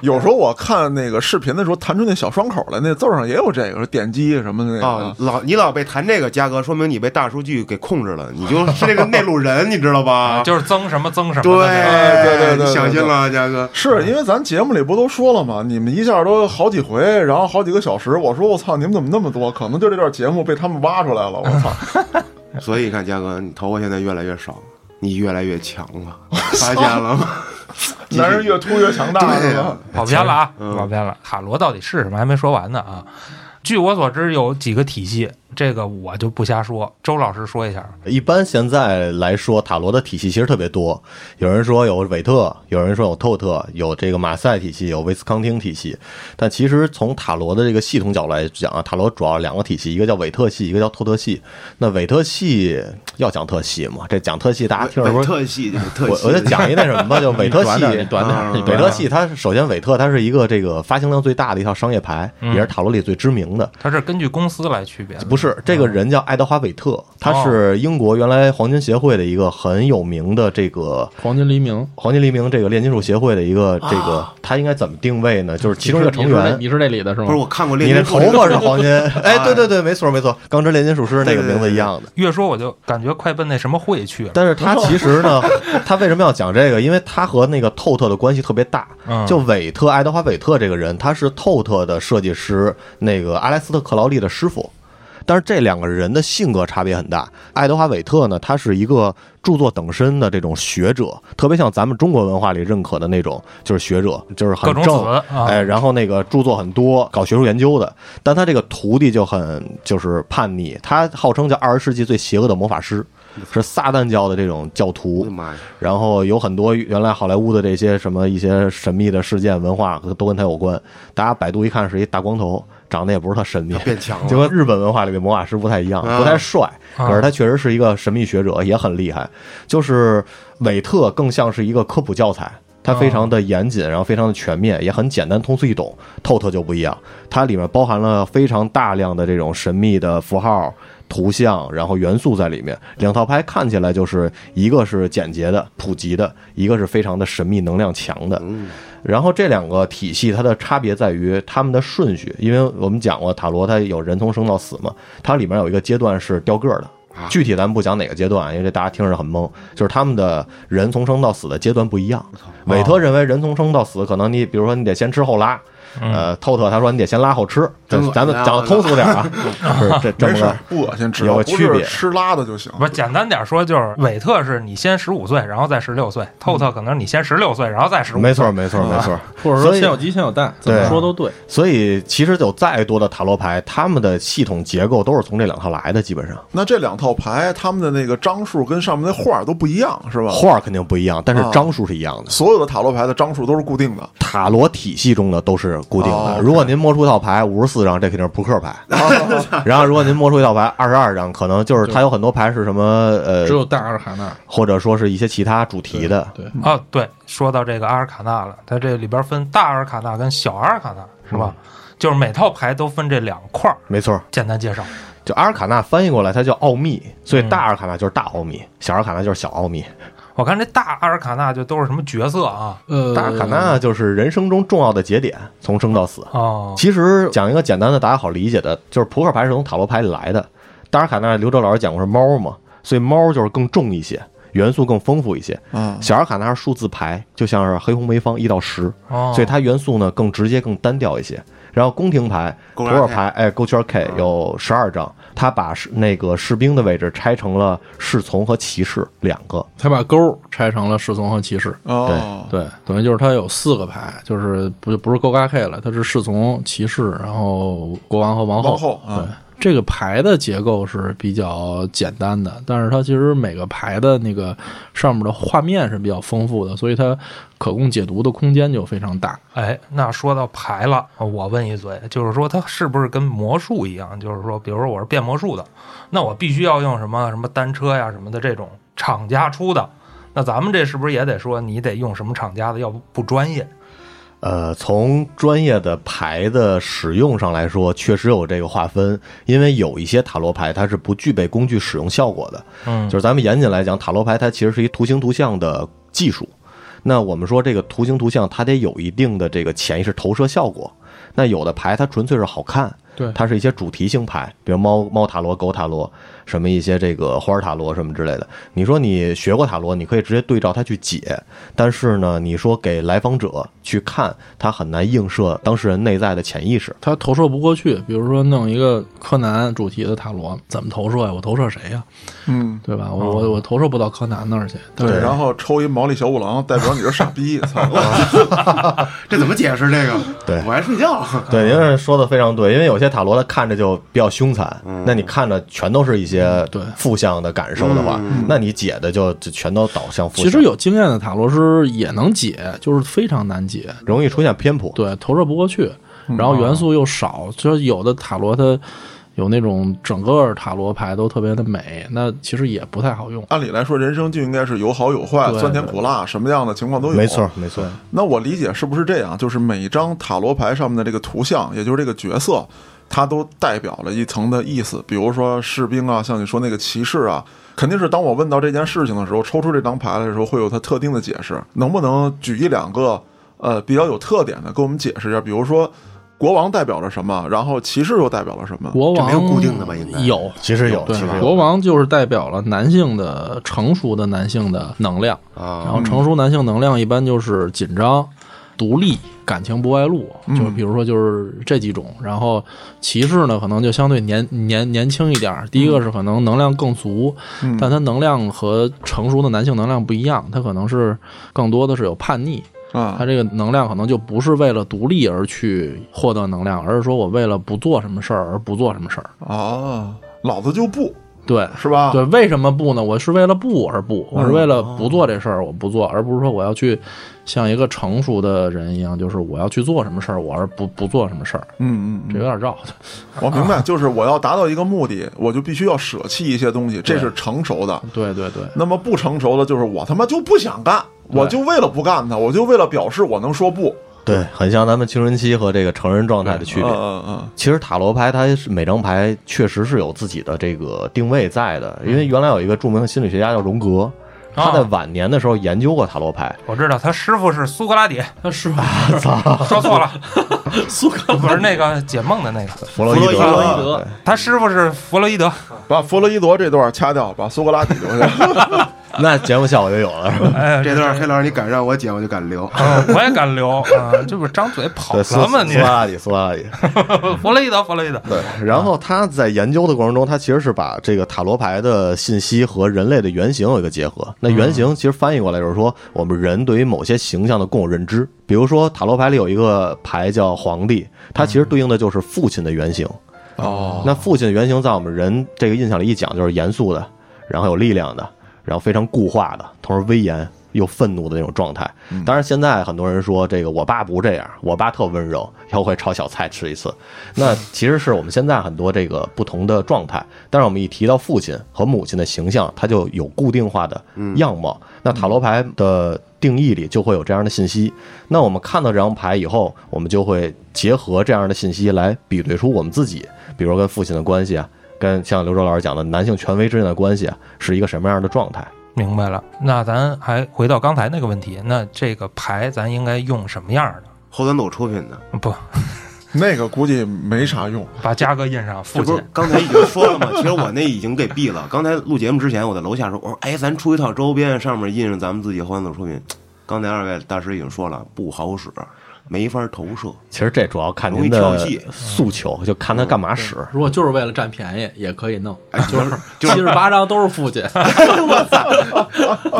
Speaker 4: 有时候我看那个视频的时候，弹出那小双口来，那字儿上也有这个，说点击什么的那个。
Speaker 5: 啊，老你老被弹这个，嘉哥，说明你被大数据给控制了，你就是这个内陆人，你知道吧？
Speaker 2: 就是增什么增什么
Speaker 5: 对
Speaker 4: 对对
Speaker 5: 你小心了，嘉哥。
Speaker 4: 是因为咱节目里不都说了吗？你们一下都好几回，然后好几个小时。我说我操，你们怎么那么多？可能就这段节目被他们挖出来了。我操！
Speaker 5: 所以你看，嘉哥，你头发现在越来越少，你越来越强了，发现了吗？
Speaker 4: 男人越秃越强大，是吧？
Speaker 2: 跑偏了啊，
Speaker 5: 嗯
Speaker 2: 跑偏了。塔罗到底是什么？还没说完呢啊！据我所知，有几个体系，这个我就不瞎说。周老师说一下。
Speaker 1: 一般现在来说，塔罗的体系其实特别多。有人说有韦特，有人说有透特，有这个马赛体系，有威斯康汀体系。但其实从塔罗的这个系统角度来讲啊，塔罗主要两个体系，一个叫韦特系，一个叫透特系。那韦特系要讲特系嘛？这讲特系，大家听着不是？
Speaker 5: 特系，
Speaker 1: 我我就讲一那什么吧，就韦特系
Speaker 3: 短点，
Speaker 1: 韦特系，它首先韦特它是一个这个发行量最大的一套商业牌，也是塔罗里最知名的。
Speaker 2: 它是根据公司来区别的，
Speaker 1: 不是这个人叫爱德华韦特，他
Speaker 2: 哦
Speaker 1: 是英国原来黄金协会的一个很有名的这个
Speaker 3: 黄金黎明，
Speaker 1: 黄金黎明这个炼金术协会的一个这个，他应该怎么定位呢？就是其中一个成员。
Speaker 3: 你是那里的是吗？
Speaker 5: 不是我看过
Speaker 1: 你
Speaker 5: 炼金术
Speaker 1: 那头发是 黄金，哎，对对对，没错没错，钢之炼金术师那个名字一样的。
Speaker 2: 越说我就感觉快奔那什么会去了。
Speaker 1: 但是他其实呢，他为什么要讲这个？因为他和那个透特的关系特别大。
Speaker 2: 嗯
Speaker 1: 就韦特爱德华韦特这个人，他是透特的设计师，那个阿莱斯特克劳利的师傅。但是这两个人的性格差别很大。爱德华韦特呢，他是一个著作等身的这种学者，特别像咱们中国文化里认可的那种，就是学者，就是很
Speaker 2: 各种
Speaker 1: 正
Speaker 2: 啊
Speaker 1: 哎，然后那个著作很多，搞学术研究的。但他这个徒弟就很就是叛逆，他号称叫二十世纪最邪恶的魔法师，是撒旦教的这种教
Speaker 5: 我
Speaker 1: 徒
Speaker 5: 的。妈呀！
Speaker 1: 然后有很多原来好莱坞的这些什么一些神秘的事件文化都跟他有关。大家百度一看是一大光头，长得也不是特神秘，
Speaker 5: 变强了，
Speaker 1: 就跟日本文化里的魔法师不太一样，
Speaker 5: 啊
Speaker 1: 不太帅，
Speaker 2: 啊
Speaker 1: 可是他确实是一个神秘学者，也很厉害。就是韦特更像是一个科普教材。它非常的严谨，然后非常的全面，也很简单通俗易懂。透特就不一样，它里面包含了非常大量的这种神秘的符号、图像，然后元素在里面。两套牌看起来就是一个是简洁的、普及的，一个是非常的神秘、能量强的。
Speaker 5: 嗯，
Speaker 1: 然后这两个体系它的差别在于它们的顺序，因为我们讲过塔罗它有人从生到死嘛，它里面有一个阶段是掉个儿的。
Speaker 5: 啊
Speaker 1: 具体咱们不讲哪个阶段，因为这大家听着很懵。就是他们的人从生到死的阶段不一样。韦特认为人从生到死，可能你比如说你得先吃后拉，呃，透特他说你得先拉后吃。
Speaker 5: 咱
Speaker 1: 咱们讲的通俗点啊，是这这么个，
Speaker 4: 不恶心，只
Speaker 1: 有个区别
Speaker 4: 吃拉的就行。
Speaker 2: 不简单点说，就是韦特是你先十五岁，然后再十六岁；透特可能是你先十六岁，然后再十五。
Speaker 1: 没错，没错没错。
Speaker 3: 或者说
Speaker 1: 所以
Speaker 3: 先有鸡先有蛋，怎么说都对。
Speaker 1: 所以其实有再多的塔罗牌，他们的系统结构都是从这两套来的，基本上
Speaker 4: 那这两套牌，他们的那个张数跟上面那画都不一样，是吧？
Speaker 1: 画肯定不一样，但是
Speaker 4: 啊
Speaker 1: 张数是一样的。
Speaker 4: 所有的塔罗牌的张数都是固定的。
Speaker 1: 塔罗体系中的都是固定
Speaker 4: 哦
Speaker 1: 的。如果您摸出一套牌五十四张，这肯定是扑克牌。然后如果您摸出一套牌二十二张，可能就是它有很多牌是什么呃
Speaker 3: 只，有大阿尔卡纳，
Speaker 1: 或者说是一些其他主题的。
Speaker 3: 对，
Speaker 2: 啊，对，说到这个阿尔卡纳了，它这里边分大阿尔卡纳跟小阿尔卡纳，是吧？就是每套牌都分这两块儿。
Speaker 1: 没错，
Speaker 2: 简单介绍，
Speaker 1: 就阿尔卡纳翻译过来它叫奥秘，所以
Speaker 2: 嗯
Speaker 1: 大阿尔卡纳就是大奥秘，小阿尔卡纳就是小奥秘。
Speaker 2: 我看这大阿尔卡纳就都是什么角色啊？
Speaker 3: 呃，
Speaker 1: 大阿尔卡纳就是人生中重要的节点，从生到死。
Speaker 2: 哦，
Speaker 1: 其实讲一个简单的大家好理解的，就是扑克牌是从塔罗牌里来的。大阿尔卡纳刘哲老师讲过是猫嘛，所以猫就是更重一些，元素更丰富一些。
Speaker 4: 嗯，
Speaker 1: 小阿尔卡纳是数字牌，就像是黑红梅方一到十，
Speaker 2: 哦，
Speaker 1: 所以它元素呢更直接、更单调一些。然后宫廷牌、扑克牌，哎，勾圈 K
Speaker 5: 嗯
Speaker 1: 有十二张，它把士那个士兵的位置拆成了侍从和骑士两个。
Speaker 3: 他把勾拆成了侍从和骑士。
Speaker 4: 哦，
Speaker 3: 对，等于就是他有四个牌，就是不不是勾嘎 K 了，他是侍从、骑士，然后国王和王后。
Speaker 4: 王后啊
Speaker 3: 对，这个牌的结构是比较简单的，但是它其实每个牌的那个上面的画面是比较丰富的，所以它可供解读的空间就非常大。
Speaker 2: 哎，那说到牌了，我问一嘴，就是说它是不是跟魔术一样？就是说，比如说我是变魔术的，那我必须要用什么什么单车呀什么的这种厂家出的。那咱们这是不是也得说你得用什么厂家的，要不不专业？
Speaker 1: 呃，从专业的牌的使用上来说，确实有这个划分，因为有一些塔罗牌它是不具备工具使用效果的。
Speaker 2: 嗯，
Speaker 1: 就是咱们严谨来讲，塔罗牌它其实是一图形图像的技术。那我们说这个图形图像，它得有一定的这个潜意识投射效果。那有的牌它纯粹是好看，
Speaker 3: 对
Speaker 1: 它是一些主题性牌，比如猫猫塔罗、狗塔罗，什么一些这个花儿塔罗什么之类的。你说你学过塔罗，你可以直接对照它去解，但是呢，你说给来访者去看，他很难映射当事人内在的潜意识。
Speaker 3: 他投射不过去。比如说弄一个柯南主题的塔罗，怎么投射呀？我投射谁呀？
Speaker 4: 嗯，
Speaker 3: 对吧？我我我投射不到柯南那儿去。
Speaker 4: 对，
Speaker 1: 对
Speaker 4: 然后抽一毛利小五郎，代表你是傻逼，操！
Speaker 5: 这怎么解释这个？
Speaker 1: 对
Speaker 5: 我爱睡觉。
Speaker 1: 对，您是说的非常对，因为有些塔罗它看着就比较凶残，那你看着全都是一些
Speaker 3: 对
Speaker 1: 负向的感受的话，那你解的就就全都导向负向。
Speaker 3: 其实有经验的塔罗师也能解，就是非常难解。
Speaker 1: 容易出现偏颇。
Speaker 3: 对，投射不过去，然后元素又少，就是有的塔罗它有那种整个塔罗牌都特别的美，那其实也不太好用。
Speaker 4: 按理来说，人生就应该是有好有坏，
Speaker 3: 对
Speaker 4: 酸甜苦辣，什么样的情况都有。
Speaker 1: 没错，没错。
Speaker 4: 那我理解是不是这样？就是每张塔罗牌上面的这个图像，也就是这个角色，它都代表了一层的意思。比如说士兵啊，像你说那个骑士啊，肯定是当我问到这件事情的时候，抽出这张牌来的时候，会有它特定的解释。能不能举一两个呃比较有特点的，给我们解释一下？比如说国王代表了什么，然后骑士又代表了什么？
Speaker 3: 国王
Speaker 5: 这没有固定的吧应该
Speaker 3: 有，
Speaker 1: 其实有，
Speaker 3: 对
Speaker 1: 其实，有。
Speaker 3: 国王就是代表了男性的成熟的男性的能量，然
Speaker 5: 啊，
Speaker 3: 后成熟男性能量一般就是紧张、独立、感情不外露，
Speaker 4: 嗯
Speaker 3: 就比如说就是这几种。然后骑士呢，可能就相对年年年轻一点儿。第一个是可能能量更足，
Speaker 4: 嗯
Speaker 3: 但他能量和成熟的男性能量不一样，他可能是更多的是有叛逆。
Speaker 4: 啊
Speaker 3: 他，这个能量可能就不是为了独立而去获得能量，而是说我为了不做什么事儿而不做什么事儿。
Speaker 4: 啊，老子就不
Speaker 3: 对，
Speaker 4: 是吧？
Speaker 3: 对，为什么不呢？我是为了不而不，我是为了不做这事儿，我不做，而不是说我要去像一个成熟的人一样，就是我要去做什么事儿，我而不不做什么事儿，
Speaker 4: 嗯嗯
Speaker 3: 这有点绕。
Speaker 4: 我明白，就是我要达到一个目的，我就必须要舍弃一些东西，这是成熟的。
Speaker 3: 对对对，
Speaker 4: 那么不成熟的，就是我他妈就不想干，我就为了不干它，我就为了表示我能说不。
Speaker 1: 对，很像咱们青春期和这个成人状态的区别。
Speaker 4: 嗯嗯嗯，
Speaker 1: 其实塔罗牌它是每张牌确实是有自己的这个定位在的，因为原来有一个著名的心理学家叫荣格，他在晚年的时候研究过塔罗牌。
Speaker 2: 我知道他师傅是苏格拉底，
Speaker 3: 他师傅？
Speaker 2: 说错了，
Speaker 3: 苏格
Speaker 2: 不是那个解梦的那个，
Speaker 1: 弗洛伊德，
Speaker 5: 弗洛
Speaker 3: 伊德
Speaker 2: 他师傅是弗洛伊德。
Speaker 4: 把弗洛伊德这段掐掉，把苏格拉底留下。
Speaker 1: 那节目效果就有了，是吧？
Speaker 2: 哎，
Speaker 5: 这段黑老师你敢让我剪，我就敢留。
Speaker 2: 嗯我也敢留 啊，这不是张嘴跑
Speaker 1: 对，苏
Speaker 2: 了吗？你
Speaker 1: 苏格拉底，苏格拉底。
Speaker 2: 弗洛伊德，弗洛伊德，
Speaker 1: 对，然后他在研究的过程中，他其实是把这个塔罗牌的信息和人类的原型有一个结合。那原型其实翻译过来就是说，我们人对于某些形象的共有认知。比如说塔罗牌里有一个牌叫皇帝，它其实对应的就是父亲的原型。
Speaker 3: 哦，
Speaker 1: 那父亲的原型在我们人这个印象里一讲就是严肃的，然后有力量的，然后非常固化的，同时威严又愤怒的那种状态。当然，现在很多人说这个我爸不这样，我爸特温柔，要会炒小菜吃一次。那其实是我们现在很多这个不同的状态。但是我们一提到父亲和母亲的形象，它就有固定化的样貌。那塔罗牌的定义里就会有这样的信息。那我们看到这张牌以后，我们就会结合这样的信息来比对出我们自己，比如跟父亲的关系啊，跟像刘周老师讲的男性权威之间的关系啊，是一个什么样的状态？
Speaker 2: 明白了。那咱还回到刚才那个问题，那这个牌咱应该用什么样的？
Speaker 5: 后端组出品的，
Speaker 2: 不，
Speaker 4: 那个估计没啥用。
Speaker 2: 把嘉哥印上父亲
Speaker 5: 这不是。刚才已经说了嘛？其实我那已经给毙了。刚才录节目之前，我在楼下说，我说，哎，咱出一套周边，上面印上咱们自己后端组出品。刚才二位大师已经说了，不好使，没法投射。
Speaker 1: 其实这主要看您的诉求，就看他干嘛使。
Speaker 3: 如果就是为了占便宜，也可以弄，
Speaker 5: 哎，就是就
Speaker 3: 七十八张都是父亲。
Speaker 5: 我操！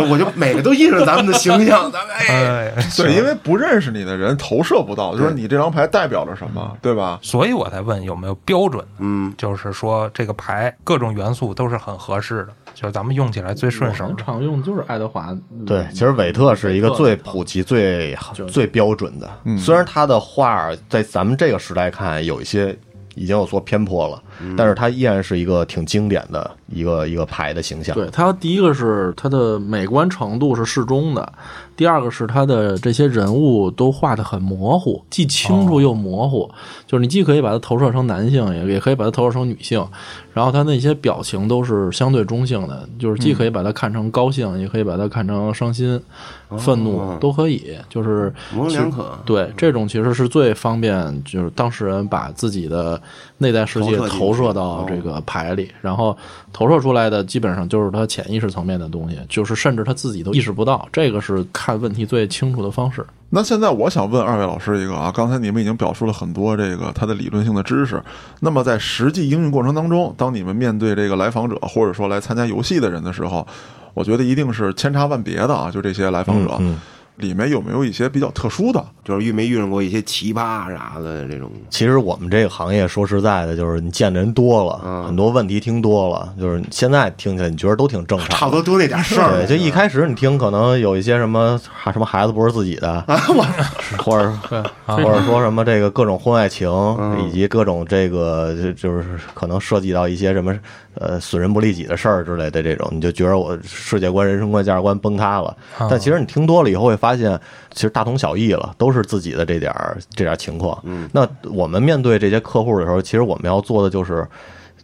Speaker 5: 我就每个都印着咱们的形象，咱 们哎，
Speaker 2: 哎，
Speaker 4: 对，因为不认识你的人投射不到，就是你这张牌代表着什么，对吧？
Speaker 2: 所以我才问有没有标准，
Speaker 5: 嗯，
Speaker 2: 就是说这个牌各种元素都是很合适的，就是咱们用起来最顺手。
Speaker 3: 常用的就是爱德华。
Speaker 1: 对，其实韦特是一个最普及、最最标准的。虽然他的画在咱们这个时代看有一些已经有所偏颇了，但是它依然是一个挺经典的一个一个牌的形象。
Speaker 3: 对它第一个是它的美观程度是适中的，第二个是它的这些人物都画的很模糊，既清楚又模糊，就是你既可以把它投射成男性，也也可以把它投射成女性，然后它那些表情都是相对中性的，就是既可以把它看成高兴，也可以把它看成伤心、愤怒都可以，就是
Speaker 5: 模棱两可。
Speaker 3: 对，这种其实是最方便，就是当事人把自己的内在世界
Speaker 5: 投射
Speaker 3: 到这个牌里，然后投射出来的基本上就是他潜意识层面的东西，就是甚至他自己都意识不到，这个是看问题最清楚的方式。
Speaker 4: 那现在我想问二位老师一个啊，刚才你们已经表述了很多这个他的理论性的知识，那么在实际应用过程当中，当你们面对这个来访者或者说来参加游戏的人的时候，我觉得一定是千差万别的啊，就这些来访者。
Speaker 1: 嗯
Speaker 4: 里面有没有一些比较特殊的？
Speaker 5: 就是遇没遇上过一些奇葩啥的这种？
Speaker 1: 其实我们这个行业说实在的，就是你见的人多了，
Speaker 5: 嗯
Speaker 1: 很多问题听多了，就是现在听起来你觉得都挺正常，
Speaker 5: 差不多就那点事儿。
Speaker 1: 对，就一开始你听可能有一些什么什么孩子不是自己的，或者
Speaker 3: 对，
Speaker 1: 或者说什么这个各种婚外情，
Speaker 5: 嗯
Speaker 1: 以及各种这个就就是可能涉及到一些什么呃损人不利己的事儿之类的这种，你就觉得我世界观、人生观、价值观崩塌了。但其实你听多了以后会发现，其实大同小异了，都是自己的这点儿这点儿情况。
Speaker 5: 嗯，
Speaker 1: 那我们面对这些客户的时候，其实我们要做的就是。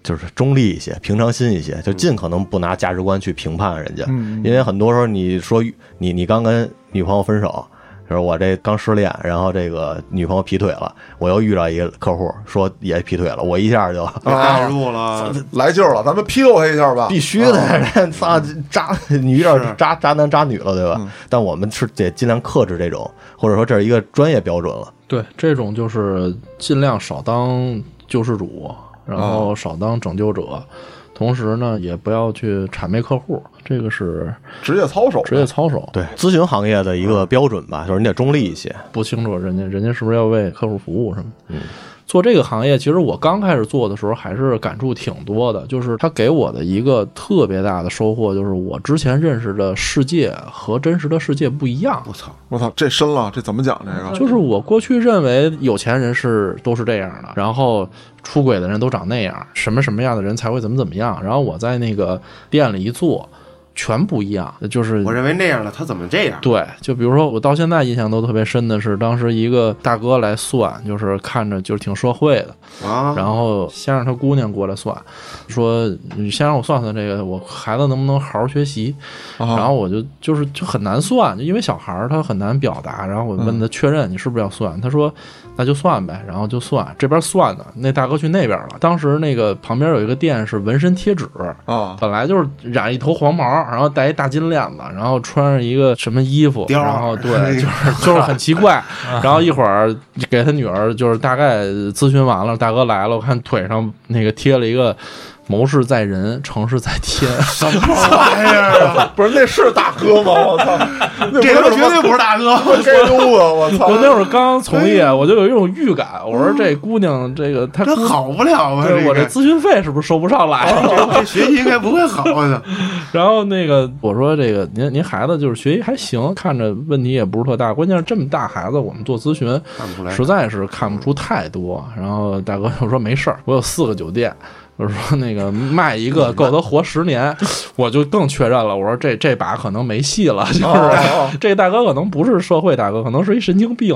Speaker 1: 就是中立一些，平常心一些，就尽可能不拿价值观去评判人家，
Speaker 4: 嗯
Speaker 1: 因为很多时候你说你你刚跟女朋友分手，说我这刚失恋，然后这个女朋友劈腿了，我又遇到一个客户说也劈腿了，我一下就
Speaker 5: 带 入了，
Speaker 4: 来劲儿了，咱们批斗他一下吧。
Speaker 1: 必须的，人 操渣，你遇到渣渣男渣女了，对吧？
Speaker 4: 嗯
Speaker 1: 但我们是得尽量克制这种，或者说这是一个专业标准了。
Speaker 3: 对，这种就是尽量少当救世主，然后少当拯救者，同时呢，也不要去谄媚客户，这个是
Speaker 4: 职业操守，
Speaker 3: 职业操守。
Speaker 1: 对，咨询行业的一个标准吧，就是你得中立一些。
Speaker 3: 不清楚人家人家是不是要为客户服务什么。嗯，做这个行业，其实我刚开始做的时候还是感触挺多的，就是他给我的一个特别大的收获，就是我之前认识的世界和真实的世界不一样。
Speaker 5: 我操！
Speaker 4: 我操，这深了，这怎么讲这个？
Speaker 3: 就是我过去认为有钱人是都是这样的，然后出轨的人都长那样，什么什么样的人才会怎么怎么样。然后我在那个店里一坐，全不一样，就是
Speaker 5: 我认为那样的他怎么这样？
Speaker 3: 对，就比如说我到现在印象都特别深的是，当时一个大哥来算，就是看着就是挺社会的，
Speaker 5: 啊，
Speaker 3: 然后先让他姑娘过来算，说你先让我算算这个我孩子能不能好好学习，
Speaker 4: 啊。
Speaker 3: 然后我就就是就很难算，就因为小孩儿他很难表达，然后我问他确认你是不是要算，他说那就算呗，然后就算，这边算的，那大哥去那边了，当时那个旁边有一个店是纹身贴纸，
Speaker 4: 啊，
Speaker 3: 本来就是染一头黄毛，然后戴一大金链子，然后穿上一个什么衣服，然后 对，就是就是很奇怪。然后一会儿给他女儿就是大概咨询完了，大哥来了，我看腿上那个贴了一个“谋事在人，成事在天
Speaker 5: 什么玩意儿啊？
Speaker 4: 不是那是大哥吗？我操，
Speaker 5: 这他妈绝对
Speaker 4: 不
Speaker 5: 不是大哥！
Speaker 4: 是该溜子，我”。操！
Speaker 3: 我那会儿刚从业，我就有一种预感，我说这姑娘这个她
Speaker 5: 好不了啊！
Speaker 3: 对我这
Speaker 5: 这
Speaker 3: 咨询费是不是收不上来？
Speaker 5: 这学习应该不会好的。
Speaker 3: 然后那个我说这个您您孩子就是学习还行，看着问题也不是特大，关键是这么大孩子，我们做咨询
Speaker 5: 看不出来
Speaker 3: 实在是看不出太多。然后大哥就说没事儿，我有四个酒店。我说那个卖一个够他活十年，我就更确认了。我说这这把可能没戏了，就是、
Speaker 4: 哦
Speaker 3: 这大哥可能不是社会大哥，可能是一神经病。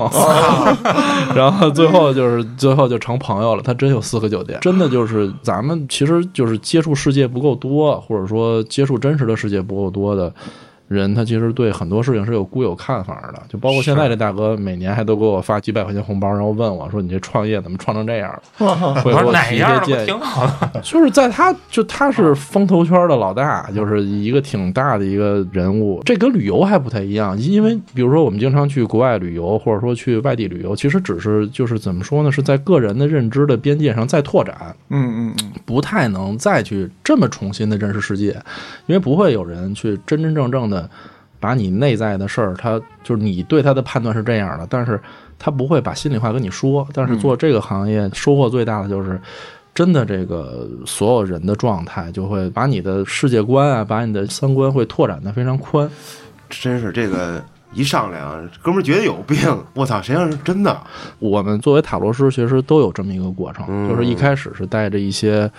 Speaker 3: 然后最后就是最后就成朋友了。他真有四个酒店，真的就是咱们其实就是接触世界不够多，或者说接触真实的世界不够多的。人他其实对很多事情是有固有看法的，就包括现在这大哥每年还都给我发几百块钱红包，然后问我说：“你这创业怎么创成这样了？”会
Speaker 2: 我说哪
Speaker 3: 给我提些建议。
Speaker 2: 挺好的？
Speaker 3: 就是在他就他是风投圈的老大，就是一个挺大的一个人物。这跟旅游还不太一样，因为比如说我们经常去国外旅游，或者说去外地旅游，其实只是就是怎么说呢，是在个人的认知的边界上再拓展，
Speaker 4: 嗯嗯嗯，
Speaker 3: 不太能再去这么重新的认识世界，因为不会有人去真真正正的把你内在的事儿，他就是你对他的判断是这样的，但是他不会把心里话跟你说。但是做这个行业收获最大的就是。真的，这个所有人的状态就会把你的世界观啊，把你的三观会拓展的非常宽。
Speaker 5: 真是这个一上来啊，哥们儿觉得有病，我操，谁让是真的？
Speaker 3: 我们作为塔罗师，其实都有这么一个过程，
Speaker 5: 嗯
Speaker 3: 就是一开始是带着一些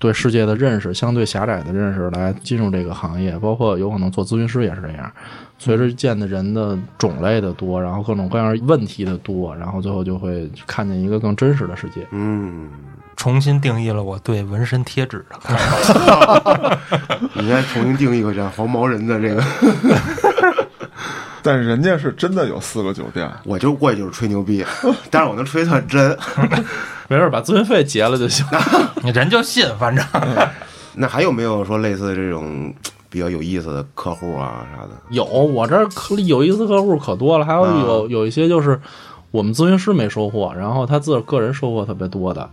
Speaker 3: 对世界的认识相对狭窄的认识来进入这个行业，包括有可能做咨询师也是这样。随着见的人的种类的多，然后各种各样问题的多，然后最后就会看见一个更真实的世界。
Speaker 5: 嗯，
Speaker 2: 重新定义了我对纹身贴纸的看法。
Speaker 5: 你应该重新定义一个叫黄毛人的这个，
Speaker 4: 但人家是真的有四个酒店，
Speaker 5: 我就过去就是吹牛逼，但是我能吹特真。
Speaker 3: 没事，把咨询费结了就行。
Speaker 2: 人就信，反正
Speaker 5: 那还有没有说类似这种比较有意思的客户啊啥的？
Speaker 3: 有，我这儿可有意思客户可多了，还有
Speaker 5: 啊
Speaker 3: 有有一些就是我们咨询师没收获，然后他自个个人收获特别多的，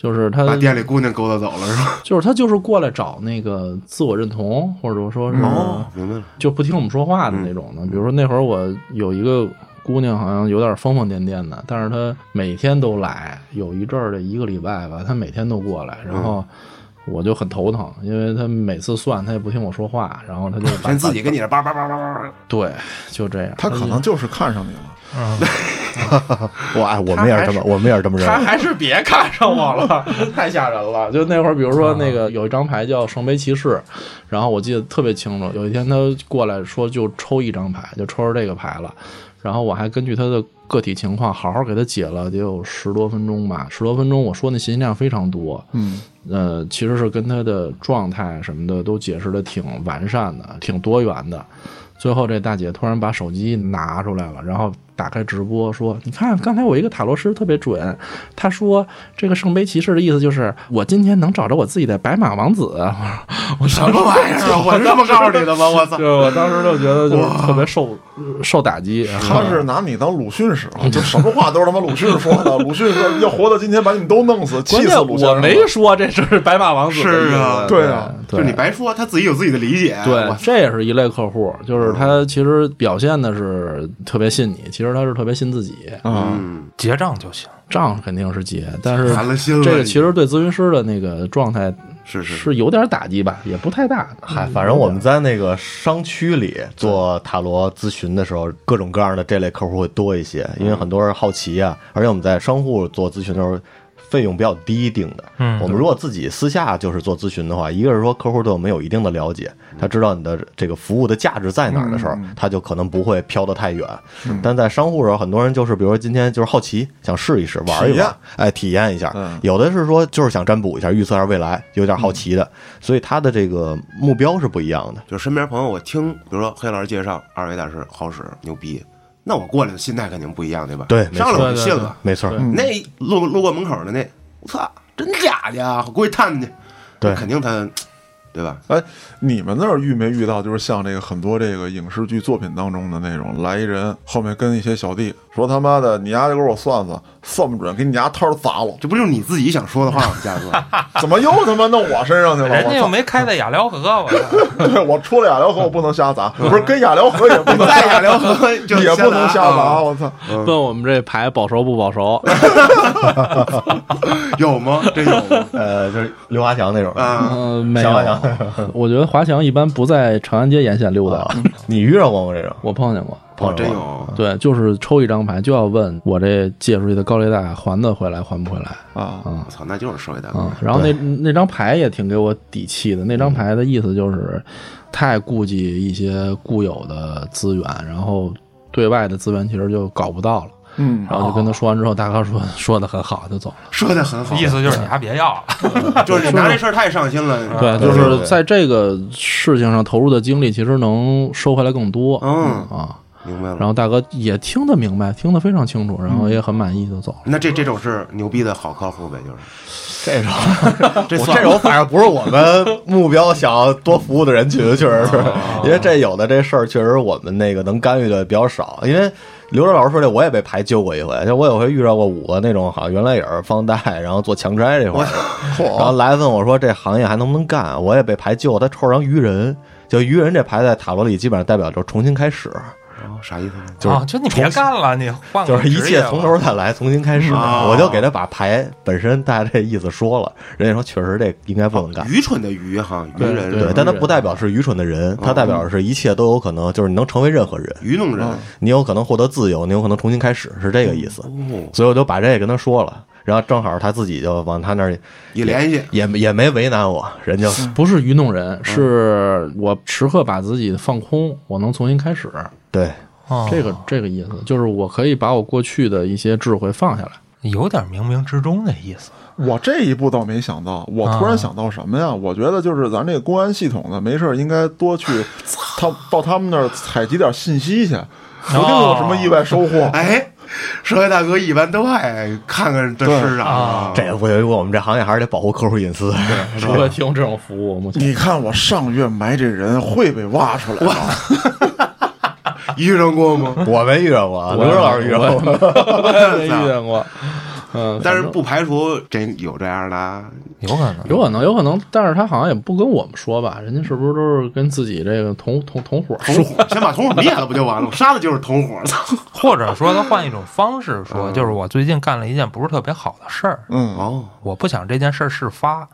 Speaker 3: 就是他
Speaker 5: 把店里姑娘勾搭走了是吧？
Speaker 3: 就是他就是过来找那个自我认同，或者说是
Speaker 5: 哦，明白了。
Speaker 3: 就不听我们说话的那种的。比如说那会儿我有一个姑娘，好像有点疯疯癫癫的，但是她每天都来，有一阵儿的一个礼拜吧，她每天都过来，然后。我就很头疼，因为她每次算她也不听我说话，然后她就把
Speaker 5: 先自己跟你这叭叭叭叭叭，
Speaker 3: 对，就这样。
Speaker 4: 他可能就是看上你了。
Speaker 1: 我哎，我们也是这么，我们也是这么认为。
Speaker 3: 他还是别看上我了，太吓人了。就那会儿，比如说那个有一张牌叫圣杯骑士，然后我记得特别清楚。有一天他过来说就抽一张牌，就抽着这个牌了。然后我还根据他的个体情况好好给他解了，得有十多分钟吧。十多分钟，我说那信息量非常多。
Speaker 4: 嗯，
Speaker 3: 呃，其实是跟他的状态什么的都解释的挺完善的，挺多元的。最后这大姐突然把手机拿出来了，然后打开直播说：“你看，刚才我一个塔罗师特别准，他说这个圣杯骑士的意思就是我今天能找着我自己的白马王子。”我
Speaker 5: 什么玩意儿啊？我是这么告诉你的吗？我操！
Speaker 3: 就我当时就觉得就是特别受受打击。
Speaker 4: 他是拿你当鲁迅使了，就什么话都是他妈鲁迅说的。鲁迅说要活到今天，把你们都弄死，气
Speaker 3: 关键
Speaker 4: 死鲁迅。
Speaker 3: 我没说这是白马王子
Speaker 5: 是啊
Speaker 4: 对啊
Speaker 5: 就你白说，他自己有自己的理解。
Speaker 3: 对，这也是一类客户，就是他其实表现的是特别信你，其实他是特别信自己。
Speaker 4: 啊，
Speaker 5: 嗯，
Speaker 2: 结账就行。
Speaker 3: 账肯定是结，但是
Speaker 5: 寒了心。
Speaker 3: 这个其实对咨询师的那个状态
Speaker 5: 是是
Speaker 3: 是有点打击吧，也不太大。
Speaker 1: 嗨，反正我们在那个商区里做塔罗咨询的时候，各种各样的这类客户会多一些，因为很多人好奇啊、而且我们在商户做咨询的时候。费用比较低定的，
Speaker 2: 嗯
Speaker 1: 我们如果自己私下就是做咨询的话，一个是说客户对我们有一定的了解，他知道你的这个服务的价值在哪儿的时候，他就可能不会飘得太远。但在商户的时候，很多人就是比如说今天就是好奇，想试一试玩一玩，哎，体验一下。
Speaker 4: 嗯。
Speaker 1: 有的是说就是想占卜一下，预测一下未来，有点好奇的，所以他的这个目标是不一样的。
Speaker 5: 就身边朋友，我听，比如说黑老师介绍二位大师好使牛逼，那我过来的心态肯定不一样，对吧？
Speaker 1: 对
Speaker 5: 上来我就信了。
Speaker 1: 没错，
Speaker 4: 嗯
Speaker 5: 那路路过门口的那，我操，真假的呀？我过去探探去，
Speaker 1: 对
Speaker 5: 肯定他，对吧？
Speaker 4: 哎，你们那儿遇没遇到，就是像这个很多这个影视剧作品当中的那种，来一人后面跟一些小弟说他妈的，你丫就给我算算，算不准，给你丫摊儿砸了，
Speaker 5: 这不就是你自己想说的话吗，嘉哥？
Speaker 4: 怎么又他妈弄我身上去了？
Speaker 2: 人家又！没开在雅辽河，我操
Speaker 4: 对我出了雅辽河，我不能瞎砸，不是跟雅辽河也不能
Speaker 5: 在雅辽河就
Speaker 4: 也不能瞎砸，
Speaker 5: 啊
Speaker 4: 我操！
Speaker 3: 问我们这牌保熟不保熟？
Speaker 5: 有吗？这有吗？
Speaker 1: 呃，就是刘华强那种。
Speaker 5: 啊，
Speaker 3: 嗯，没有。我觉得华强一般不在长安街沿线溜达，
Speaker 1: 你遇到过吗？这种？
Speaker 3: 我碰见过。
Speaker 5: 哦，真有。
Speaker 3: 对，就是抽一张牌就要问我这借出去的高利贷还得回来还不回来
Speaker 4: 啊，
Speaker 5: 我操，那就是社会大哥
Speaker 3: 啊、。然后那那张牌也挺给我底气的，那张牌的意思就是太顾及一些固有的资源，然后对外的资源其实就搞不到了。
Speaker 4: 嗯，
Speaker 3: 然后就跟他说完之后，大哥说说的很好，就走了。
Speaker 5: 说的很好，
Speaker 2: 意思就是你还别要了。
Speaker 5: 就是你拿这事儿太上心了。
Speaker 3: 对，
Speaker 1: 对对对
Speaker 3: 就是在这个事情上投入的精力，其实能收回来更多。
Speaker 5: 嗯，
Speaker 3: 啊，
Speaker 5: 明白了。
Speaker 3: 然后大哥也听得明白，听得非常清楚，然后也很满意，就走了。
Speaker 5: 那这这种是牛逼的好客户呗，就是
Speaker 1: 这种，
Speaker 5: 这
Speaker 1: 我这种反正不是我们目标想要多服务的人群，确实是，因为这有的这事儿确实我们那个能干预的比较少。因为刘哲老师说这，我也被牌救过一回，就我有回遇到过五个那种好像原来也是放贷，然后做强摘这块儿，然后来问我说这行业还能不能干，我也被牌救，他抽着张愚人，就愚人这牌在塔罗里基本上代表就是重新开始。
Speaker 5: 哦啥意思呢？
Speaker 1: 就是
Speaker 2: 啊，就你别干了，你换个
Speaker 1: 就是一切从头再来，重新开始。
Speaker 5: 啊
Speaker 1: 我就给他把牌本身大家这意思说了，人家说确实这应该不能干。
Speaker 5: 愚蠢的愚哈，愚
Speaker 3: 对对
Speaker 5: 人
Speaker 1: 对，但他不代表是愚蠢的人，他代表的是一切都有可能，就是你能成为任何人，
Speaker 5: 愚弄人。
Speaker 1: 你有可能获得自由，你有可能重新开始，是这个意思。
Speaker 5: 哦，
Speaker 1: 所以我就把这个跟他说了，然后正好他自己就往他那儿
Speaker 5: 一联系，
Speaker 1: 也也没为难我，人家
Speaker 3: 不是愚弄人，是我时刻把自己放空，我能重新开始。
Speaker 1: 对
Speaker 2: 哦
Speaker 3: 这个这个意思，就是我可以把我过去的一些智慧放下来。
Speaker 2: 有点冥冥之中的意思。
Speaker 4: 我这一步倒没想到，我突然想到什么呀？我觉得就是咱这个公安系统呢，没事儿应该多去 他到他们那儿采集点信息去，不定有什么意外收获。
Speaker 5: 哎，社会大哥一般都爱看看这市场
Speaker 2: 啊
Speaker 1: 这不行，我们这行业还是得保护客户隐私。
Speaker 3: 除了提供这种服务？目前
Speaker 4: 你看我上月埋这人会被挖出来吗？
Speaker 5: 遇上过吗？
Speaker 1: 我没遇到过啊，刘老师遇到过。
Speaker 3: 我也没遇见过。嗯，
Speaker 5: 但是不排除真有这样的啊，
Speaker 2: 有可能，
Speaker 3: 有可能，有可能，但是他好像也不跟我们说吧？人家是不是都是跟自己这个同同同伙
Speaker 5: 同伙，先把同伙灭了不就完了？我 杀的就是同伙，操！
Speaker 2: 或者说他换一种方式说，就是我最近干了一件不是特别好的事儿，
Speaker 4: 嗯，
Speaker 5: 哦，
Speaker 2: 我不想这件事儿事发，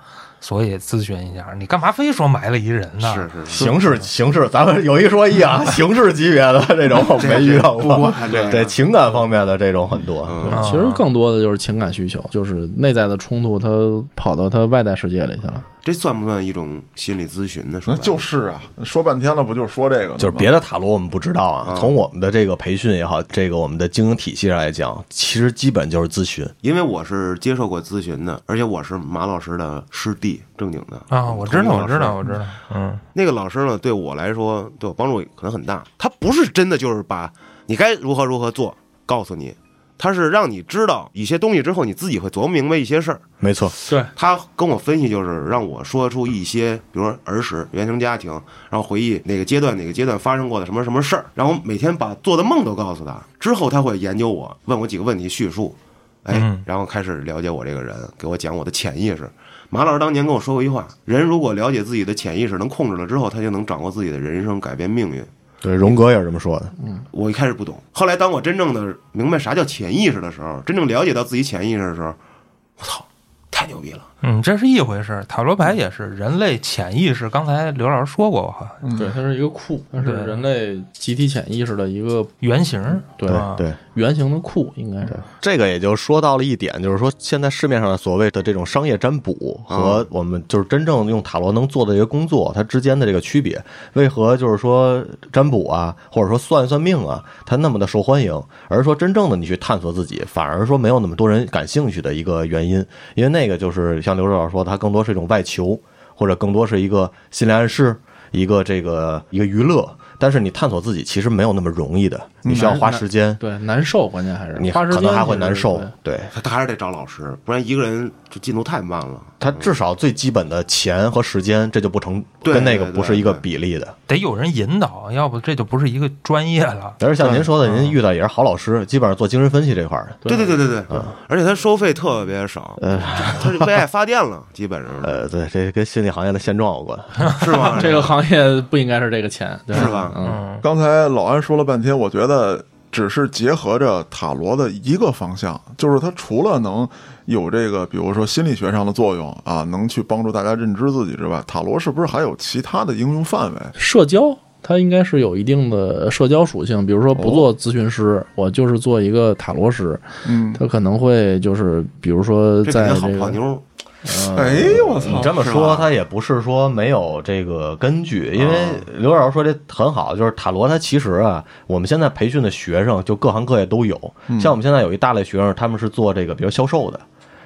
Speaker 2: 所以咨询一下，你干嘛非说埋了一人呢？
Speaker 5: 是是是，
Speaker 1: 刑事刑事，咱们有一说一啊，形式级别的这种 我没遇到过对情感方面的这种很多。
Speaker 3: 其实更多的就是情感需求，就是内在的冲突，他跑到他外在世界里去了。
Speaker 5: 这算不算一种心理咨询呢？说
Speaker 4: 那就是啊，说半天了，不就是说这个吗？
Speaker 1: 就是别的塔罗我们不知道啊，从我们的这个培训也好，这个我们的经营体系上来讲，其实基本就是咨询。
Speaker 5: 因为我是接受过咨询的，而且我是马老师的师弟，正经的
Speaker 2: 啊，我知道，我知道，我知道，嗯，
Speaker 5: 那个老师呢，对我来说对我帮助可能很大。他不是真的就是把你该如何如何做告诉你，他是让你知道一些东西之后，你自己会琢磨明白一些事儿。
Speaker 1: 没错，
Speaker 3: 对，
Speaker 5: 他跟我分析，就是让我说出一些，比如说儿时原生家庭，然后回忆哪个阶段哪个阶段发生过的什么什么事儿，然后每天把做的梦都告诉他。之后他会研究我，问我几个问题，叙述，哎
Speaker 2: 嗯，
Speaker 5: 然后开始了解我这个人，给我讲我的潜意识。马老师当年跟我说过一句话：人如果了解自己的潜意识，能控制了之后，他就能掌握自己的人生，改变命运。
Speaker 1: 对，荣格也是这么说的。
Speaker 5: 我一开始不懂，后来当我真正的明白啥叫潜意识的时候，真正了解到自己潜意识的时候，我操，太牛逼了！
Speaker 2: 嗯，这是一回事。塔罗牌也是人类潜意识，刚才刘老师说过哈，
Speaker 3: 对，它是一个库，它是人类集体潜意识的一个
Speaker 2: 原型儿，
Speaker 3: 对
Speaker 2: 啊
Speaker 1: 对，
Speaker 3: 原型的库，应该是。
Speaker 1: 这个也就说到了一点，就是说现在市面上的所谓的这种商业占卜和我们就是真正用塔罗能做的这个工作，它之间的这个区别，为何就是说占卜啊，或者说算一算命啊，它那么的受欢迎，而说真正的你去探索自己，反而说没有那么多人感兴趣的一个原因，因为那个就是像刘指导说，它更多是一种外求，或者更多是一个心理暗示，一个这个一个娱乐。但是你探索自己其实没有那么容易的，你需要花时间，
Speaker 3: 对，难受，关键还是
Speaker 1: 你
Speaker 3: 花时间
Speaker 1: 可能还会难受
Speaker 3: 对。
Speaker 5: 他他还是得找老师，不然一个人就进度太慢了。
Speaker 1: 他至少最基本的钱和时间，这就不成
Speaker 5: 对
Speaker 1: 跟那个不是一个比例的。
Speaker 2: 得有人引导，要不这就不是一个专业了。
Speaker 1: 而是像您说的，您遇到也是好老师，基本上做精神分析这块儿的。
Speaker 5: 对对对对对，而且他收费特别少，
Speaker 1: 嗯
Speaker 5: 他是为爱发电了，基本上
Speaker 1: 呃，对，这跟心理行业的现状有关。
Speaker 5: 是吗？
Speaker 3: 这个行业不应该是这个钱，对
Speaker 5: 是吧
Speaker 3: 嗯，
Speaker 2: 嗯，
Speaker 4: 刚才老安说了半天，我觉得只是结合着塔罗的一个方向，就是它除了能有这个，比如说心理学上的作用啊，能去帮助大家认知自己之外，塔罗是不是还有其他的应用范围？
Speaker 3: 社交。它应该是有一定的社交属性，比如说不做咨询师，我就是做一个塔罗师，
Speaker 4: 嗯，
Speaker 3: 他可能会就是比如说在这个
Speaker 4: 哎呦我操。
Speaker 1: 你！这么说，他也不是说没有这个根据，因为刘老师说这很好，就是塔罗它其实啊，我们现在培训的学生就各行各业都有，像我们现在有一大类学生，他们是做这个比如销售的，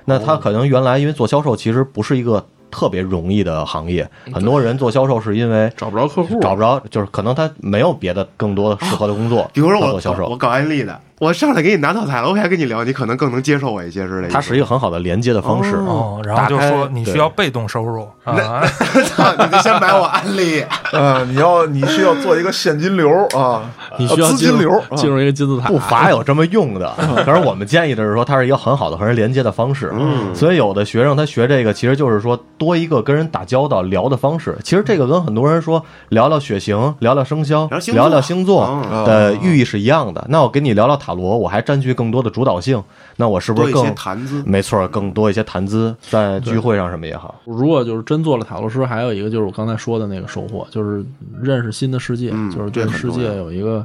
Speaker 1: 那他可能原来因为做销售其实不是一个特别容易的行业，很多人做销售是因为
Speaker 3: 找不着客户，
Speaker 1: 找不着，就是可能他没有别的更多的适合的工作，
Speaker 5: 比如说我
Speaker 1: 做销售。
Speaker 5: 我搞安利的，我上来给你拿套塔罗牌跟你聊，你可能更能接受我一些之类的。
Speaker 1: 它是一个很好的连接的方式。
Speaker 2: 哦，然后就
Speaker 1: 打开
Speaker 2: 说你需要被动收入啊，
Speaker 5: 你得先买我安利。
Speaker 4: 啊，你要你需要做一个现金流啊，
Speaker 3: 你需要
Speaker 4: 资金流啊
Speaker 3: 进入一个金字塔，
Speaker 1: 不乏有这么用的，可是我们建议的是说，它是一个很好的和人连接的方式。
Speaker 5: 嗯
Speaker 1: 所以有的学生他学这个，其实就是说多一个跟人打交道聊的方式。其实这个跟很多人说聊聊血型、聊聊生肖、
Speaker 5: 聊
Speaker 1: 聊聊星座
Speaker 5: 嗯
Speaker 1: 的寓意是一样的。那我跟你聊聊塔罗，我还占据更多的主导性，那我是不是更
Speaker 5: 谈资。
Speaker 1: 没错，更多一些谈资，在聚会上什么也好。
Speaker 3: 如果就是真做了塔罗师，还有一个就是我刚才说的那个收获，就是认识新的世界，
Speaker 5: 嗯
Speaker 3: 就是对世界有一个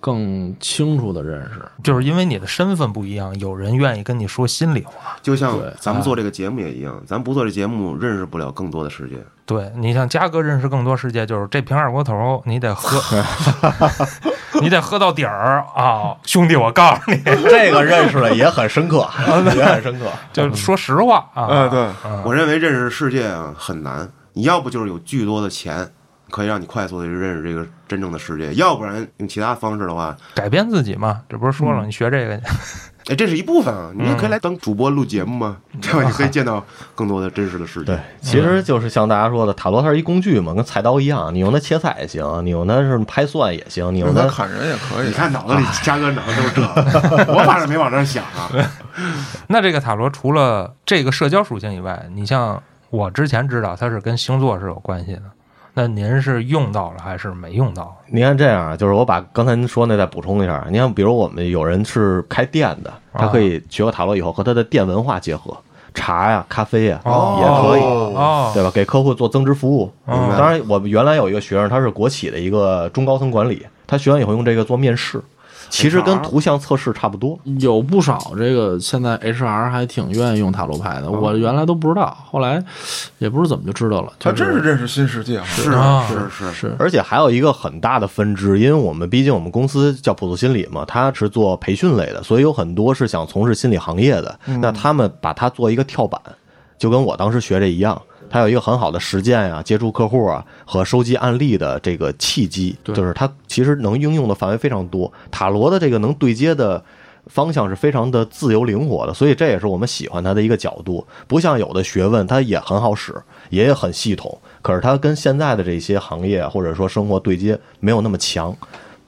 Speaker 3: 更清楚的认识。
Speaker 2: 就是因为你的身份不一样，有人愿意跟你说心里话。
Speaker 5: 就像咱们做这个节目也一样，咱不做这节目，认识不了更多的世界。
Speaker 2: 对你像嘉哥认识更多世界，就是这瓶二锅头你得喝，你得喝到底儿啊，兄弟，我告诉你，
Speaker 1: 这个认识了也很深刻，也很深刻。
Speaker 2: 就说实话啊，
Speaker 4: 嗯对
Speaker 2: 嗯
Speaker 5: 我认为认识世界啊很难，你要不就是有巨多的钱，可以让你快速的认识这个真正的世界，要不然用其他方式的话，
Speaker 2: 改变自己嘛，这不是说了，你学这个，
Speaker 5: 哎，这是一部分啊，你也可以来当主播录节目嘛，对吧？你可以见到更多的真实的世界。
Speaker 1: 对，其实就是像大家说的，塔罗它是一工具嘛，跟菜刀一样，你用它切菜也行，你用它是拍蒜也行，你用它
Speaker 4: 砍人也可以
Speaker 5: 你。看脑子里嘉哥脑子都是这，我反正没往这儿想啊。
Speaker 2: 那这个塔罗除了这个社交属性以外，你像我之前知道它是跟星座是有关系的，那您是用到了还是没用到？
Speaker 1: 您看这样啊，就是我把刚才您说那再补充一下。您看，比如我们有人是开店的，他可以学个塔罗以后和他的店文化结合，茶呀、咖啡呀
Speaker 2: 哦
Speaker 1: 也可以，
Speaker 2: 哦，
Speaker 1: 对吧？给客户做增值服务。当然，我们原来有一个学生，他是国企的一个中高层管理，他学完以后用这个做面试，其实跟图像测试差不多。
Speaker 3: 有不少这个现在 HR 还挺愿意用塔罗牌的，我原来都不知道，后来也不知怎么就知道了。
Speaker 4: 他真是认识新世界啊！
Speaker 5: 是
Speaker 2: 啊
Speaker 5: 是是，
Speaker 3: 是
Speaker 1: 而且还有一个很大的分支，因为我们毕竟我们公司叫朴素心理嘛，它是做培训类的，所以有很多是想从事心理行业的。那他们把它做一个跳板，就跟我当时学这一样，它有一个很好的实践呀、接触客户啊和收集案例的这个契机，就是它其实能应用的范围非常多。塔罗的这个能对接的。方向是非常的自由灵活的，所以这也是我们喜欢它的一个角度。不像有的学问，它也很好使，也很系统，可是它跟现在的这些行业或者说生活对接没有那么强。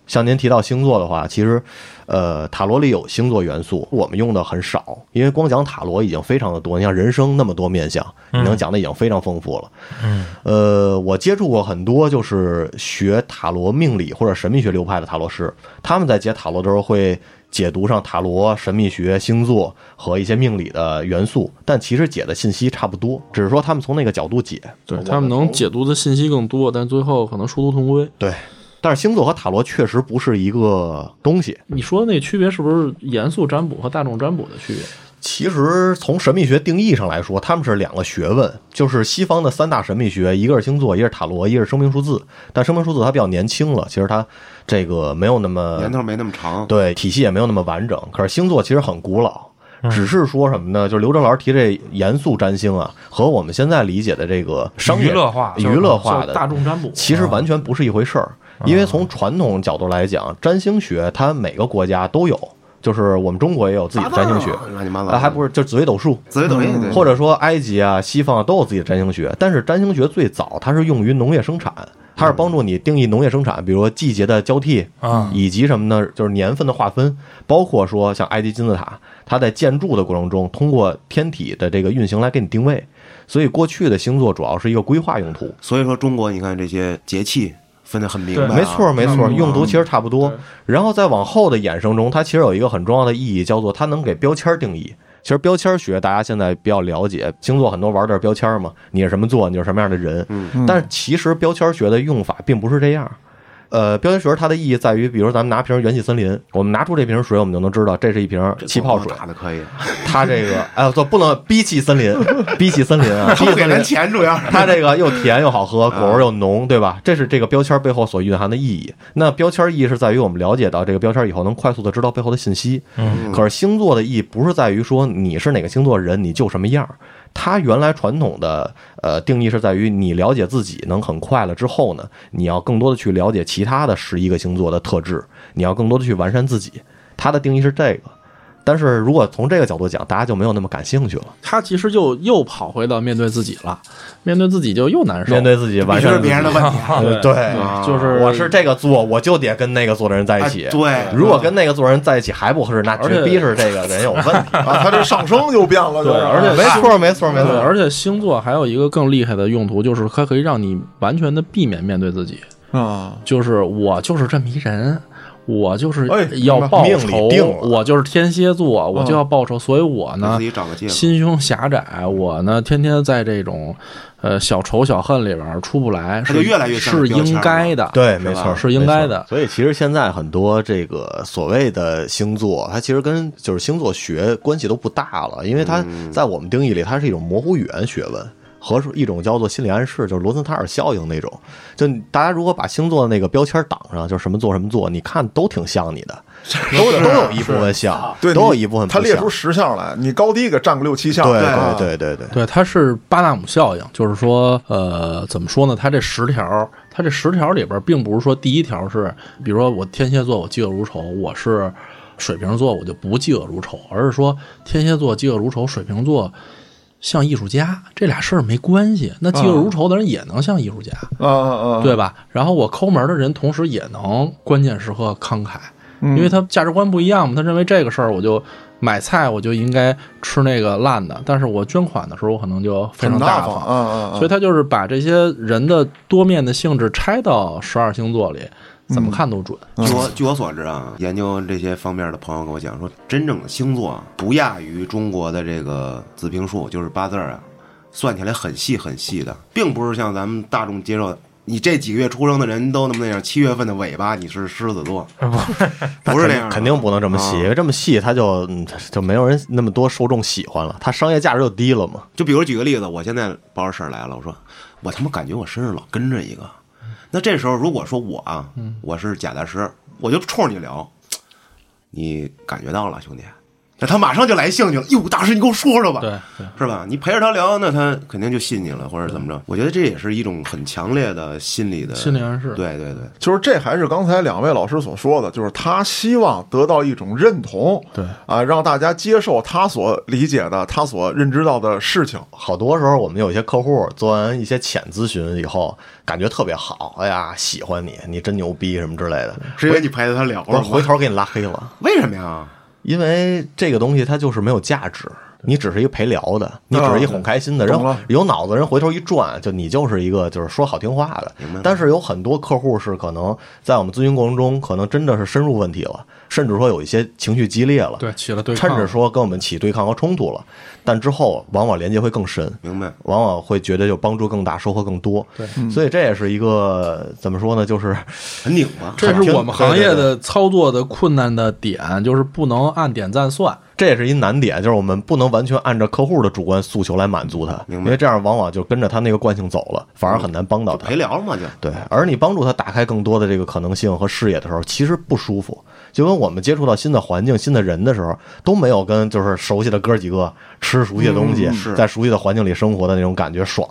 Speaker 1: 像您提到星座的话，其实，呃，塔罗里有星座元素，我们用的很少，因为光讲塔罗已经非常的多。你像人生那么多面相，你能讲的已经非常丰富了。
Speaker 2: 嗯，
Speaker 1: 呃，我接触过很多就是学塔罗命理或者神秘学流派的塔罗师，他们在解塔罗的时候会解读上塔罗、神秘学、星座和一些命理的元素，但其实解的信息差不多，只是说他们从那个角度解。
Speaker 3: 对他们能解读的信息更多，但最后可能殊途同归。
Speaker 1: 对，但是星座和塔罗确实不是一个东西。
Speaker 3: 你说的那区别是不是严肃占卜和大众占卜的区别？
Speaker 1: 其实从神秘学定义上来说，他们是两个学问，就是西方的三大神秘学，一个是星座，一个是塔罗，一个是生命数字。但生命数字它比较年轻了，其实它这个没有那么
Speaker 5: 年头没那么长。
Speaker 1: 对体系也没有那么完整。可是星座其实很古老，只是说什么呢？就是刘正老师提这严肃占星啊，和我们现在理解的这个商业
Speaker 2: 娱乐化
Speaker 1: 娱乐化的
Speaker 3: 大众占卜，
Speaker 1: 其实完全不是一回事儿。因为从传统角度来讲，占星学它每个国家都有，就是我们中国也有自己的占星学，
Speaker 5: 乱七八糟
Speaker 1: 啊，还不是就紫微斗数，
Speaker 5: 紫微斗数，
Speaker 1: 或者说埃及啊、西方啊都有自己的占星学。但是占星学最早它是用于农业生产，它是帮助你定义农业生产，比如说季节的交替
Speaker 2: 啊
Speaker 1: 以及什么呢？就是年份的划分，包括说像埃及金字塔，它在建筑的过程中通过天体的这个运行来给你定位。所以过去的星座主要是一个规划用途。
Speaker 5: 所以说中国你看这些节气分得很明白啊，
Speaker 1: 没错，没错，
Speaker 3: 嗯
Speaker 1: 用途其实差不多。然后再往后的衍生中，它其实有一个很重要的意义，叫做它能给标签定义。其实标签学大家现在比较了解，星座很多玩的是标签嘛，你是什么座，你是什么样的人。
Speaker 5: 嗯
Speaker 1: 但是其实标签学的用法并不是这样。呃，标签学它的意义在于，比如咱们拿瓶元气森林，我们拿出这瓶水，我们就能知道这是一瓶气泡水。
Speaker 5: 打的可以，
Speaker 1: 它这个，哎不能逼气森林，逼气森林啊，
Speaker 5: 给咱
Speaker 1: 森林。
Speaker 5: 钱主要是。
Speaker 1: 它这个又甜又好喝，果味又浓，对吧？这是这个标签背后所蕴含的意义。那标签意义是在于我们了解到这个标签以后，能快速的知道背后的信息。
Speaker 2: 嗯
Speaker 1: 可是星座的意义不是在于说你是哪个星座人你就什么样儿，它原来传统的呃定义是在于你了解自己能很快了之后呢，你要更多的去了解其他的十一个星座的特质，你要更多的去完善自己。它的定义是这个。但是如果从这个角度讲，大家就没有那么感兴趣了。
Speaker 3: 他其实就又跑回到面对自己了，面对自己就又难受。
Speaker 1: 面对自己完
Speaker 5: 全是别人的问题啊。
Speaker 1: 对对，
Speaker 5: 啊
Speaker 3: 就是
Speaker 1: 我是这个做，我就得跟那个做的人在一起。
Speaker 5: 哎对
Speaker 1: 如果跟那个做的人在一起还不合适，那绝逼是这个人有问题。
Speaker 4: 啊，他这上升就变了，就是
Speaker 3: 对而且
Speaker 1: 没错，没错，没，错。
Speaker 3: 而且星座还有一个更厉害的用途，就是它可以让你完全的避免面对自己。
Speaker 4: 啊，
Speaker 3: 就是我就是这么一人，我就是
Speaker 4: 哎
Speaker 3: 要报仇，我就是天蝎座，我就要报仇，所以我呢。心胸狭窄，我呢天天在这种呃小仇小恨里边出不来，
Speaker 5: 他就是越来越
Speaker 3: 是应该的，
Speaker 1: 对，没错，
Speaker 3: 是应该的。
Speaker 1: 所以其实现在很多这个所谓的星座，它其实跟就是星座学关系都不大了，因为它
Speaker 5: 嗯。
Speaker 1: 在我们定义里，它是一种模糊语言学问。和一种叫做心理暗示，就是罗森塔尔效应那种。就大家如果把星座的那个标签挡上，就什么座什么座，你看都挺像你的，都都有一部分像，
Speaker 4: 对，
Speaker 1: 都有一部分
Speaker 4: 他列出十项来，你高低给占个六七项，
Speaker 1: 对
Speaker 4: 啊
Speaker 1: 对对对对，
Speaker 3: 对，它是巴纳姆效应，就是说，呃，怎么说呢？它这十条，它这十条里边，并不是说第一条是，比如说我天蝎座我嫉恶如仇，我是水瓶座我就不嫉恶如仇，而是说天蝎座嫉恶如仇，水瓶座像艺术家，这俩事儿没关系。那嫉恶如仇的人也能像艺术家，
Speaker 4: 啊啊啊，
Speaker 3: 对吧？然后我抠门的人，同时也能关键时刻慷慨，
Speaker 4: 嗯
Speaker 3: 因为他价值观不一样嘛。他认为这个事儿，我就买菜我就应该吃那个烂的，但是我捐款的时候，我可能就非常
Speaker 4: 大
Speaker 3: 方。所以他就是把这些人的多面的性质拆到十二星座里，怎么看都准。
Speaker 5: 据我据我所知啊，研究这些方面的朋友跟我讲说，真正的星座啊不亚于中国的这个子平术，就是八字儿啊，算起来很细很细的，并不是像咱们大众接受的。你这几个月出生的人都那么那样，七月份的尾巴你是狮子座，不是那样，
Speaker 1: 肯定不能这么细，
Speaker 5: 啊
Speaker 1: 因为这么细他就嗯就没有人那么多受众喜欢了，它商业价值就低了嘛。
Speaker 5: 就比如举个例子，我现在包着事儿来了，我说我他妈感觉我身上老跟着一个，那这时候如果说我啊，我是贾大师，我就冲着你聊，你感觉到了兄弟，那他马上就来兴趣了，哟，大师你给我说说吧，
Speaker 3: 对对，
Speaker 5: 是吧？你陪着他聊，那他肯定就信你了，或者怎么着？我觉得这也是一种很强烈的心理的
Speaker 3: 心理暗示。
Speaker 5: 对对对，
Speaker 4: 就是这还是刚才两位老师所说的，就是他希望得到一种认同，
Speaker 3: 对
Speaker 4: 啊，让大家接受他所理解的、他所认知到的事情。
Speaker 1: 好多时候我们有一些客户做完一些浅咨询以后，感觉特别好，哎呀，喜欢你，你真牛逼什么之类的，
Speaker 5: 是因为你陪着他聊了？
Speaker 1: 回头给你拉黑了，
Speaker 5: 为什么呀？
Speaker 1: 因为这个东西它就是没有价值。你只是一个陪聊的，你只是一哄开心的人有脑子人回头一转，就你就是一个就是说好听话的。但是有很多客户是可能在我们咨询过程中，可能真的是深入问题了，甚至说有一些情绪激烈了，
Speaker 3: 对，起了对抗，
Speaker 1: 甚至说跟我们起对抗和冲突了，但之后往往连接会更深，
Speaker 5: 明白？
Speaker 1: 往往会觉得就帮助更大，收获更多。
Speaker 3: 对，
Speaker 1: 所以这也是一个怎么说呢？就是
Speaker 5: 很拧巴，
Speaker 3: 这是我们行业的操作的困难的点，就是不能按点赞算。
Speaker 1: 这也是一难点，就是我们不能完全按照客户的主观诉求来满足他，
Speaker 5: 明白
Speaker 1: 因为这样往往就跟着他那个惯性走了，反而很难帮到他
Speaker 5: 陪。聊嘛就。
Speaker 1: 对，而你帮助他打开更多的这个可能性和视野的时候，其实不舒服。就跟我们接触到新的环境、新的人的时候，都没有跟就是熟悉的哥几个吃熟悉的东西，
Speaker 5: 嗯是
Speaker 1: 在熟悉的环境里生活的那种感觉爽。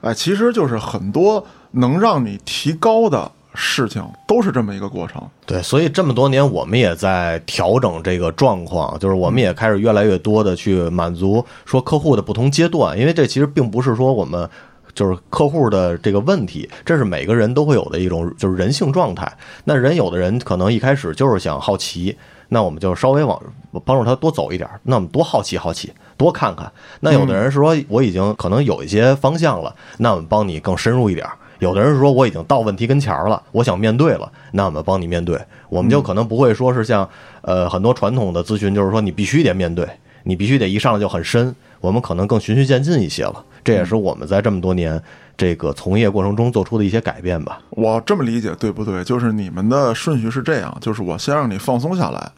Speaker 4: 哎，其实就是很多能让你提高的事情，都是这么一个过程。
Speaker 1: 对，所以这么多年，我们也在调整这个状况，就是我们也开始越来越多的去满足说客户的不同阶段，因为这其实并不是说我们。就是客户的这个问题，这是每个人都会有的一种就是人性状态。那人有的人可能一开始就是想好奇，那我们就稍微往帮助他多走一点，那我们多好奇好奇，多看看。那有的人是说我已经可能有一些方向了，那我们帮你更深入一点。有的人说我已经到问题跟前儿了，我想面对了，那我们帮你面对。我们就可能不会说是像呃很多传统的咨询，就是说你必须得面对，你必须得一上来就很深。我们可能更循序渐进一些了，这也是我们在这么多年这个从业过程中做出的一些改变吧。
Speaker 4: 我这么理解对不对？就是你们的顺序是这样，就是我先让你放松下来，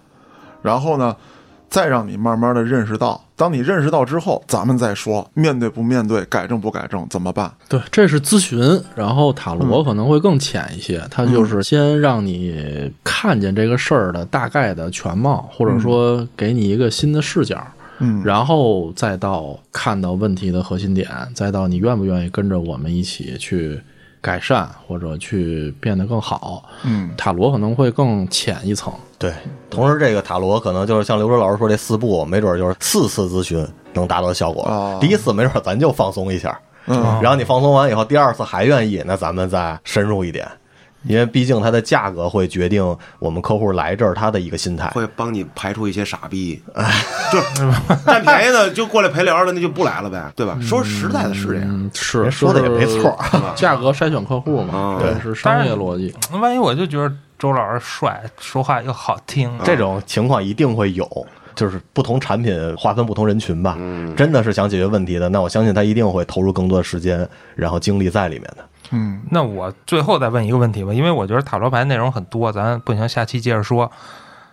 Speaker 4: 然后呢，再让你慢慢的认识到。当你认识到之后，咱们再说面对不面对，改正不改正，怎么办？
Speaker 3: 对，这是咨询，然后塔罗可能会更浅一些，它就是先让你看见这个事儿的大概的全貌，或者说给你一个新的视角，
Speaker 4: 嗯，
Speaker 3: 然后再到看到问题的核心点，再到你愿不愿意跟着我们一起去改善或者去变得更好。
Speaker 4: 嗯，
Speaker 3: 塔罗可能会更浅一层。
Speaker 1: 对，同时这个塔罗可能就是像刘哲老师说这四步，没准就是四次咨询能达到效果。
Speaker 4: 哦
Speaker 1: 第一次没准咱就放松一下，
Speaker 4: 嗯
Speaker 1: 然后你放松完以后，第二次还愿意，那咱们再深入一点，因为毕竟它的价格会决定我们客户来这儿他的一个心态。
Speaker 5: 会帮你排除一些傻逼，就是占便宜的就过来陪聊的，那就不来了呗，对吧？说实在的是这样，
Speaker 3: 嗯，是
Speaker 1: 人说的也没错，
Speaker 3: 价格筛选客户嘛，
Speaker 5: 啊
Speaker 3: 这是商业逻辑。
Speaker 2: 万一我就觉得周老师帅，说话又好听，
Speaker 1: 这种情况一定会有，就是不同产品划分不同人群吧。真的是想解决问题的，那我相信他一定会投入更多的时间，然后精力在里面的。
Speaker 4: 嗯，
Speaker 2: 那我最后再问一个问题吧，因为我觉得塔罗牌内容很多，咱不行，下期接着说。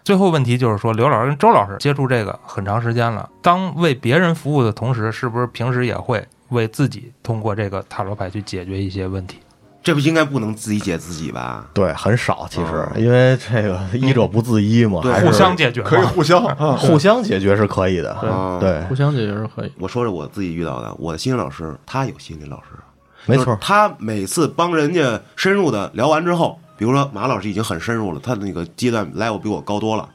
Speaker 2: 最后问题就是说，刘老师跟周老师接触这个很长时间了，当为别人服务的同时，是不是平时也会为自己通过这个塔罗牌去解决一些问题？
Speaker 5: 这不应该不能自己解自己吧？
Speaker 1: 对，很少其实，因为这个医者不自医嘛，
Speaker 5: 对
Speaker 1: 还是
Speaker 2: 互相解决
Speaker 4: 可以互相啊，
Speaker 1: 互相解决是可以的。
Speaker 5: 啊
Speaker 1: 对，
Speaker 3: 互相解决是可以。
Speaker 5: 我说说我自己遇到的，我的心理老师他有心理老师，
Speaker 1: 没错
Speaker 5: 就是。他每次帮人家深入的聊完之后，比如说马老师已经很深入了，他的那个阶段 level 比我高多了，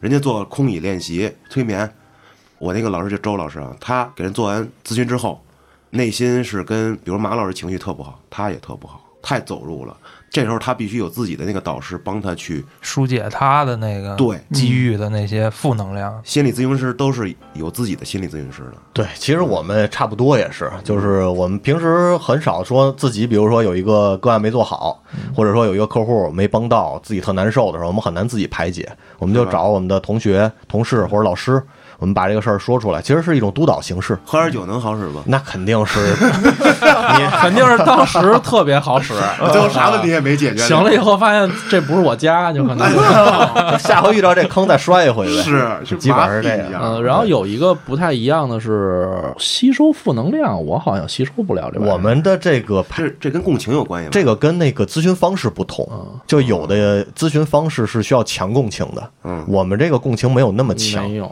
Speaker 5: 人家做空椅练习、催眠，我那个老师就周老师啊，他给人做完咨询之后，内心是跟比如马老师情绪特不好，他也特不好，太走入了。这时候他必须有自己的那个导师帮他去，
Speaker 2: 疏解他的那个
Speaker 5: 对
Speaker 2: 机遇的那些负能量。
Speaker 5: 心理咨询师都是有自己的心理咨询师的。
Speaker 1: 对，其实我们差不多也是，就是我们平时很少说自己，比如说有一个个案没做好，或者说有一个客户没帮到，自己特难受的时候，我们很难自己排解，我们就找我们的同学、同事或者老师，我们把这个事儿说出来，其实是一种督导形式。
Speaker 5: 喝点酒能好使吗？
Speaker 1: 那肯定是，
Speaker 3: 你肯定是当时特别好使，
Speaker 5: 最后啥问题也没解决。
Speaker 3: 醒了以后发现这不是我家，就可能。
Speaker 1: 下回遇到这坑再摔一回呗。
Speaker 5: 是是
Speaker 1: 基本上是这样
Speaker 3: 嗯，然后有一个不太一样的是吸收负能量，我好像吸收不了这。
Speaker 1: 我们的这个
Speaker 5: 这这跟共情有关系吗？
Speaker 1: 这个跟那个咨询方式不同，就有的咨询方式是需要强共情的，
Speaker 5: 嗯
Speaker 1: 我们这个共情没有那么强
Speaker 3: 没，有，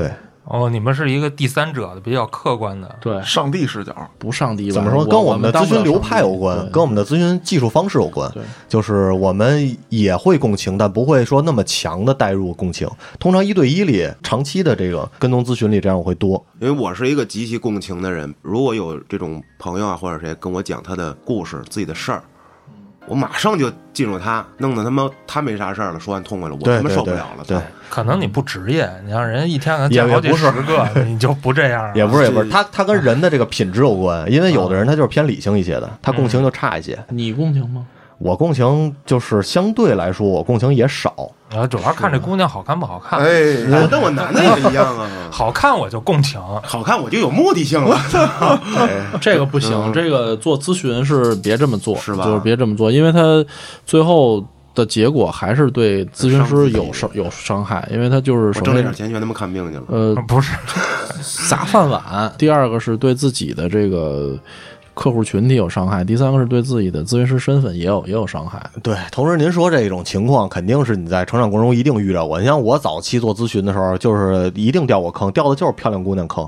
Speaker 1: 对。
Speaker 2: 哦，你们是一个第三者的，比较客观的。
Speaker 3: 对，
Speaker 4: 上帝视角，
Speaker 3: 不上帝吧
Speaker 1: 怎么说？跟我们的咨询流派有关，跟我们的咨询技术方式有关
Speaker 3: 对。
Speaker 1: 就是我们也会共情，但不会说那么强的带入共情。通常一对一里，长期的这个跟踪咨询里，这样我会多。
Speaker 5: 因为我是一个极其共情的人，如果有这种朋友啊或者谁跟我讲他的故事、自己的事儿，我马上就进入他，弄得他妈他没啥事儿了，说完痛快了，我他妈受不了了。
Speaker 1: 对，
Speaker 2: 可能你不职业，你让人一天给他
Speaker 1: 也
Speaker 2: 见好几
Speaker 1: 也不是
Speaker 2: 十个，你就不这样了。
Speaker 1: 也不是也不是，他他跟人的这个品质有关，因为有的人他就是偏理性一些的，他共情就差一些。
Speaker 3: 你共情吗？
Speaker 1: 我共情就是相对来说，我共情也少。
Speaker 2: 啊主要看这姑娘好看不好看，
Speaker 4: 哎，
Speaker 5: 我跟我男的也一样啊，
Speaker 2: 好看我就共情。
Speaker 5: 好看我就有目的性了。
Speaker 3: 这个不行，这个做咨询是别这么做，
Speaker 5: 是吧
Speaker 3: 就是别这么做，因为他最后的结果还是对咨询师有伤有伤害，因为他就是
Speaker 5: 挣那点钱全他妈看病去了。
Speaker 3: 呃
Speaker 2: 不是，
Speaker 3: 砸饭碗，第二个是对自己的这个客户群体有伤害，第三个是对自己的咨询师身份也有也有伤害。
Speaker 1: 对，同时您说这种情况，肯定是你在成长过程中一定遇到过。你像我早期做咨询的时候，就是一定掉过坑，掉的就是漂亮姑娘坑。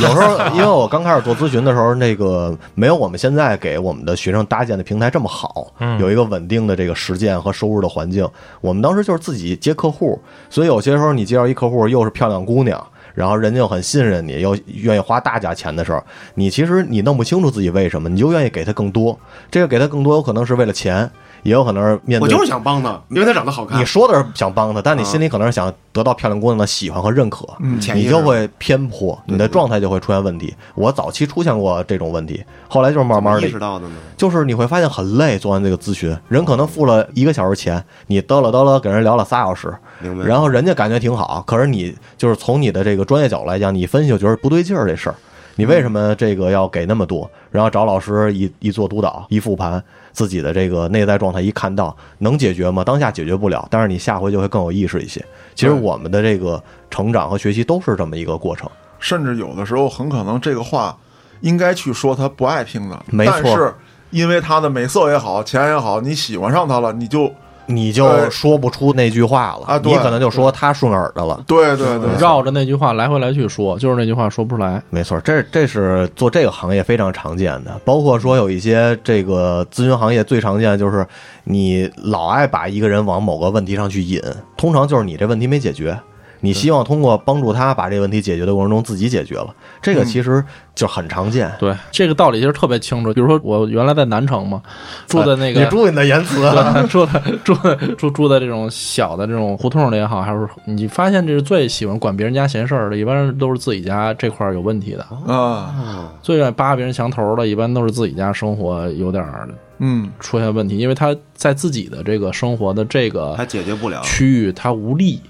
Speaker 1: 有时候，因为我刚开始做咨询的时候，那个没有我们现在给我们的学生搭建的平台这么好，有一个稳定的这个实践和收入的环境。我们当时就是自己接客户，所以有些时候你介绍一客户又是漂亮姑娘。然后人家又很信任你，又愿意花大价钱的时候，你其实你弄不清楚自己为什么，你就愿意给他更多。这个给他更多，有可能是为了钱，也有可能是面对
Speaker 5: 我就是想帮他，因为他长得好看。
Speaker 1: 你说的是想帮他，但你心里可能是想得到漂亮姑娘的喜欢和认可，你就会偏颇，你的状态就会出现问题。我早期出现过这种问题，后来就是慢慢的
Speaker 5: 意识，到的呢？
Speaker 1: 就是你会发现很累，做完这个咨询，人可能付了一个小时钱，你嘚了嘚了给人聊了仨小时，
Speaker 5: 明白？
Speaker 1: 然后人家感觉挺好，可是你就是从你的这个专业角度来讲，你分析就觉得不对劲儿这事儿，你为什么这个要给那么多？然后找老师一一做督导，一复盘自己的这个内在状态，一看到能解决吗？当下解决不了，但是你下回就会更有意识一些。其实我们的这个成长和学习都是这么一个过程。
Speaker 4: 甚至有的时候很可能这个话应该去说他不爱听的，
Speaker 1: 没错
Speaker 4: 但是因为他的美色也好，钱也好，你喜欢上他了，你就
Speaker 1: 你就说不出那句话了，
Speaker 4: 啊
Speaker 1: 你可能就说他顺耳的了。
Speaker 4: 对对对，
Speaker 3: 绕着那句话来回来去说，就是那句话说不出来。
Speaker 1: 没错，这这是做这个行业非常常见的，包括说有一些这个咨询行业最常见的就是你老爱把一个人往某个问题上去引，通常就是你这问题没解决，你希望通过帮助他把这个问题解决的过程中自己解决了，这个其实就很常见。
Speaker 3: 对，这个道理其实特别清楚。比如说我原来在南城嘛，住的那个，
Speaker 1: 你注意你的言辞，
Speaker 3: 对 住的住的住住在这种小的这种胡同里也好，还是你发现这是最喜欢管别人家闲事儿的，一般都是自己家这块儿有问题的，
Speaker 4: 啊，
Speaker 3: 最愿意扒别人墙头的，一般都是自己家生活有点儿
Speaker 4: 嗯，
Speaker 3: 出现问题，因为他在自己的这个生活的这个
Speaker 5: 他解决不了，
Speaker 3: 区域他无力，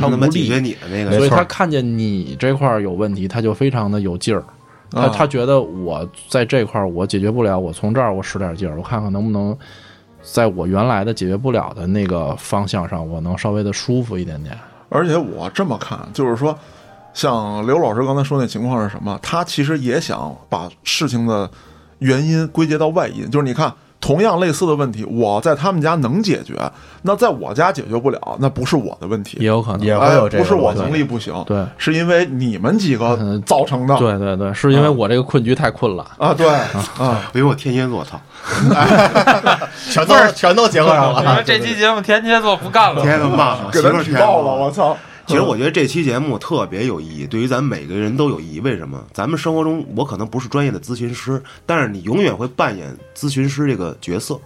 Speaker 5: 然后他他妈解决你的那个，
Speaker 3: 所以他看见你这块儿有问题，他就非常的有劲儿。他
Speaker 4: 啊
Speaker 3: 他觉得我在这块儿我解决不了，我从这儿我使点劲儿，我看看能不能在我原来的解决不了的那个方向上，我能稍微的舒服一点点。
Speaker 4: 而且我这么看，就是说，像刘老师刚才说那情况是什么？他其实也想把事情的原因归结到外因，就是你看。同样类似的问题，我在他们家能解决，那在我家解决不了，那不是我的问题，
Speaker 3: 也有可能，
Speaker 1: 也会
Speaker 4: 哎
Speaker 1: 有这个
Speaker 4: 不是我能力不行，
Speaker 3: 对。
Speaker 4: 是因为你们几个
Speaker 3: 嗯。
Speaker 4: 造成的。
Speaker 3: 对对对，是因为我这个困局太困了。
Speaker 4: 啊，对 啊，
Speaker 5: 因为我天蝎座，操，
Speaker 1: 全都全都结合上了。
Speaker 2: 这期节目天蝎座不干了，
Speaker 5: 天蝎座骂了，
Speaker 4: 给他
Speaker 5: 媳妇儿天
Speaker 4: 举报了，我操！
Speaker 5: 其实我觉得这期节目特别有意义，对于咱们每个人都有意义。为什么？咱们生活中，我可能不是专业的咨询师，但是你永远会扮演咨询师这个角色。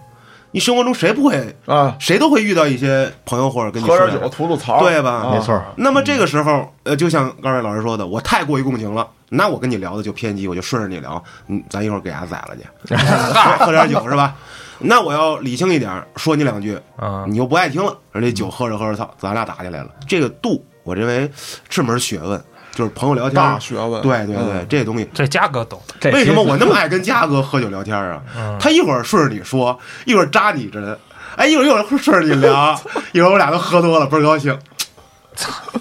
Speaker 5: 你生活中谁不会？
Speaker 4: 啊，
Speaker 5: 谁都会遇到一些朋友或者跟你
Speaker 4: 喝点酒吐吐槽，
Speaker 5: 对吧
Speaker 4: 啊
Speaker 1: 没错，
Speaker 5: 那么这个时候，呃，就像刚才老师说的，我太过于共情了，那我跟你聊的就偏激，我就顺着你聊，嗯，咱一会儿给伢宰了去，喝 喝点酒是吧？那我要理性一点，说你两句，
Speaker 2: 嗯，
Speaker 5: 你又不爱听了，而且酒喝着喝着，操，咱俩打起来了。这个度，我认为是门学问，就是朋友聊天，
Speaker 4: 大学问，
Speaker 5: 对对对，
Speaker 4: 嗯
Speaker 5: 这东西。
Speaker 2: 这嘉哥懂，
Speaker 5: 为什么我那么爱跟嘉哥喝酒聊天啊？
Speaker 2: 嗯
Speaker 5: 他一会儿顺着你说，一会儿扎你针，哎，一会儿一会儿顺着你聊，一会儿我俩都喝多了，倍儿高兴。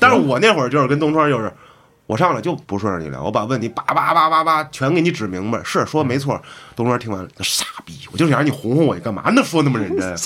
Speaker 5: 但是我那会儿就是跟东川就是，我上来就不顺着你聊，我把问题叭叭叭叭叭全给你指明白，是说没错。东川听完了，傻逼，我就想让你哄哄我，你干嘛呢？说那么认真，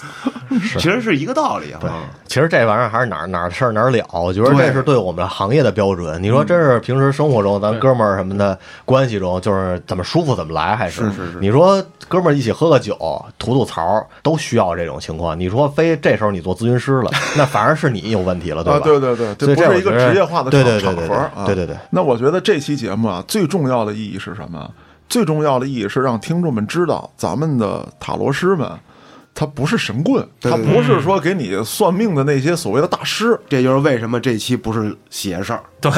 Speaker 5: 其实是一个道理啊。
Speaker 1: 其实这玩意儿还是哪儿哪儿的事儿哪儿了，我觉得这是对我们行业的标准。你说真是平时生活中咱哥们儿什么的关系中，就是怎么舒服怎么来，还是
Speaker 5: 是是是
Speaker 1: 你说哥们儿一起喝个酒吐吐槽，都需要这种情况。你说非这时候你做咨询师了，那反而是你有问题了，对
Speaker 4: 啊，
Speaker 1: 吧？
Speaker 4: 对对对，
Speaker 1: 所以
Speaker 4: 不是一个职业化的
Speaker 1: 对
Speaker 4: 场
Speaker 1: 对对对
Speaker 4: 场合啊。
Speaker 1: 对对对。
Speaker 4: 那我觉得这期节目啊，最重要的意义是什么？最重要的意义是让听众们知道，咱们的塔罗师们，他不是神棍，他不是说给你算命的那些所谓的大师。
Speaker 5: 这就是为什么这期不是邪事儿，
Speaker 2: 对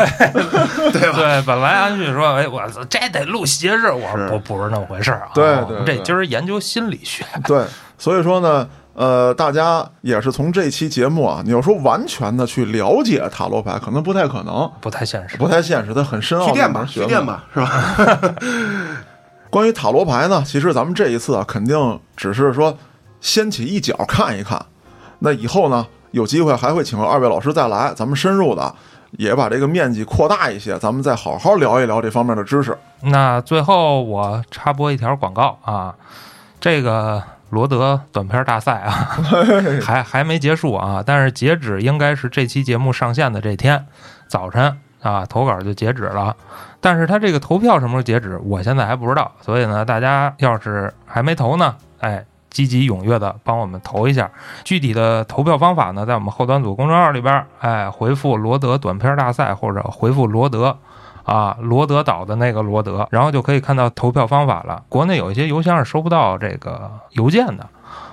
Speaker 5: 对吧？
Speaker 2: 对，本来安旭说，哎，我，这得录邪事儿，我说不不是那么回事儿啊，
Speaker 4: 对
Speaker 2: 我们这今儿研究心理学，
Speaker 4: 对，所以说呢，呃，大家也是从这期节目啊，你要说完全的去了解塔罗牌，可能不太可能，
Speaker 2: 不太现实。
Speaker 4: 不太现实，它很深奥的
Speaker 5: 去店吧，
Speaker 4: 一门学问
Speaker 5: 去店。吧，是吧？
Speaker 4: 关于塔罗牌呢，其实咱们这一次啊，肯定只是说掀起一角看一看。那以后呢，有机会还会请二位老师再来，咱们深入的也把这个面积扩大一些，咱们再好好聊一聊这方面的知识。
Speaker 2: 那最后我插播一条广告啊，这个罗德短片大赛啊，还还没结束啊，但是截止应该是这期节目上线的这天早晨啊，投稿就截止了。但是他这个投票什么时候截止，我现在还不知道，所以呢，大家要是还没投呢，哎。积极踊跃的帮我们投一下，具体的投票方法呢，在我们后端组公众号里边，哎，回复“罗德短片大赛”或者回复“罗德”，啊，罗德岛的那个罗德，然后就可以看到投票方法了。国内有一些邮箱是收不到这个邮件的，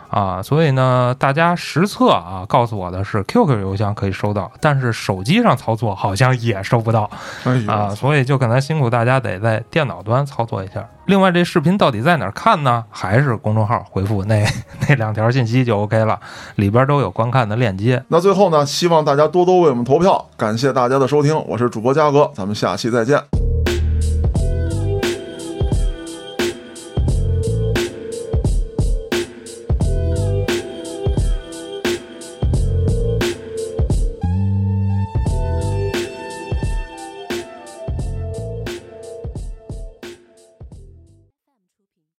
Speaker 2: 啊，所以呢，大家实测啊，告诉我的是 QQ 邮箱可以收到，但是手机上操作好像也收不到
Speaker 4: 哎，
Speaker 2: 啊，所以就可能辛苦大家得在电脑端操作一下。另外，这视频到底在哪儿看呢？还是公众号回复那 那两条信息就 OK 了，里边都有观看的链接。
Speaker 4: 那最后呢，希望大家多多为我们投票，感谢大家的收听，我是主播嘉哥，咱们下期再见。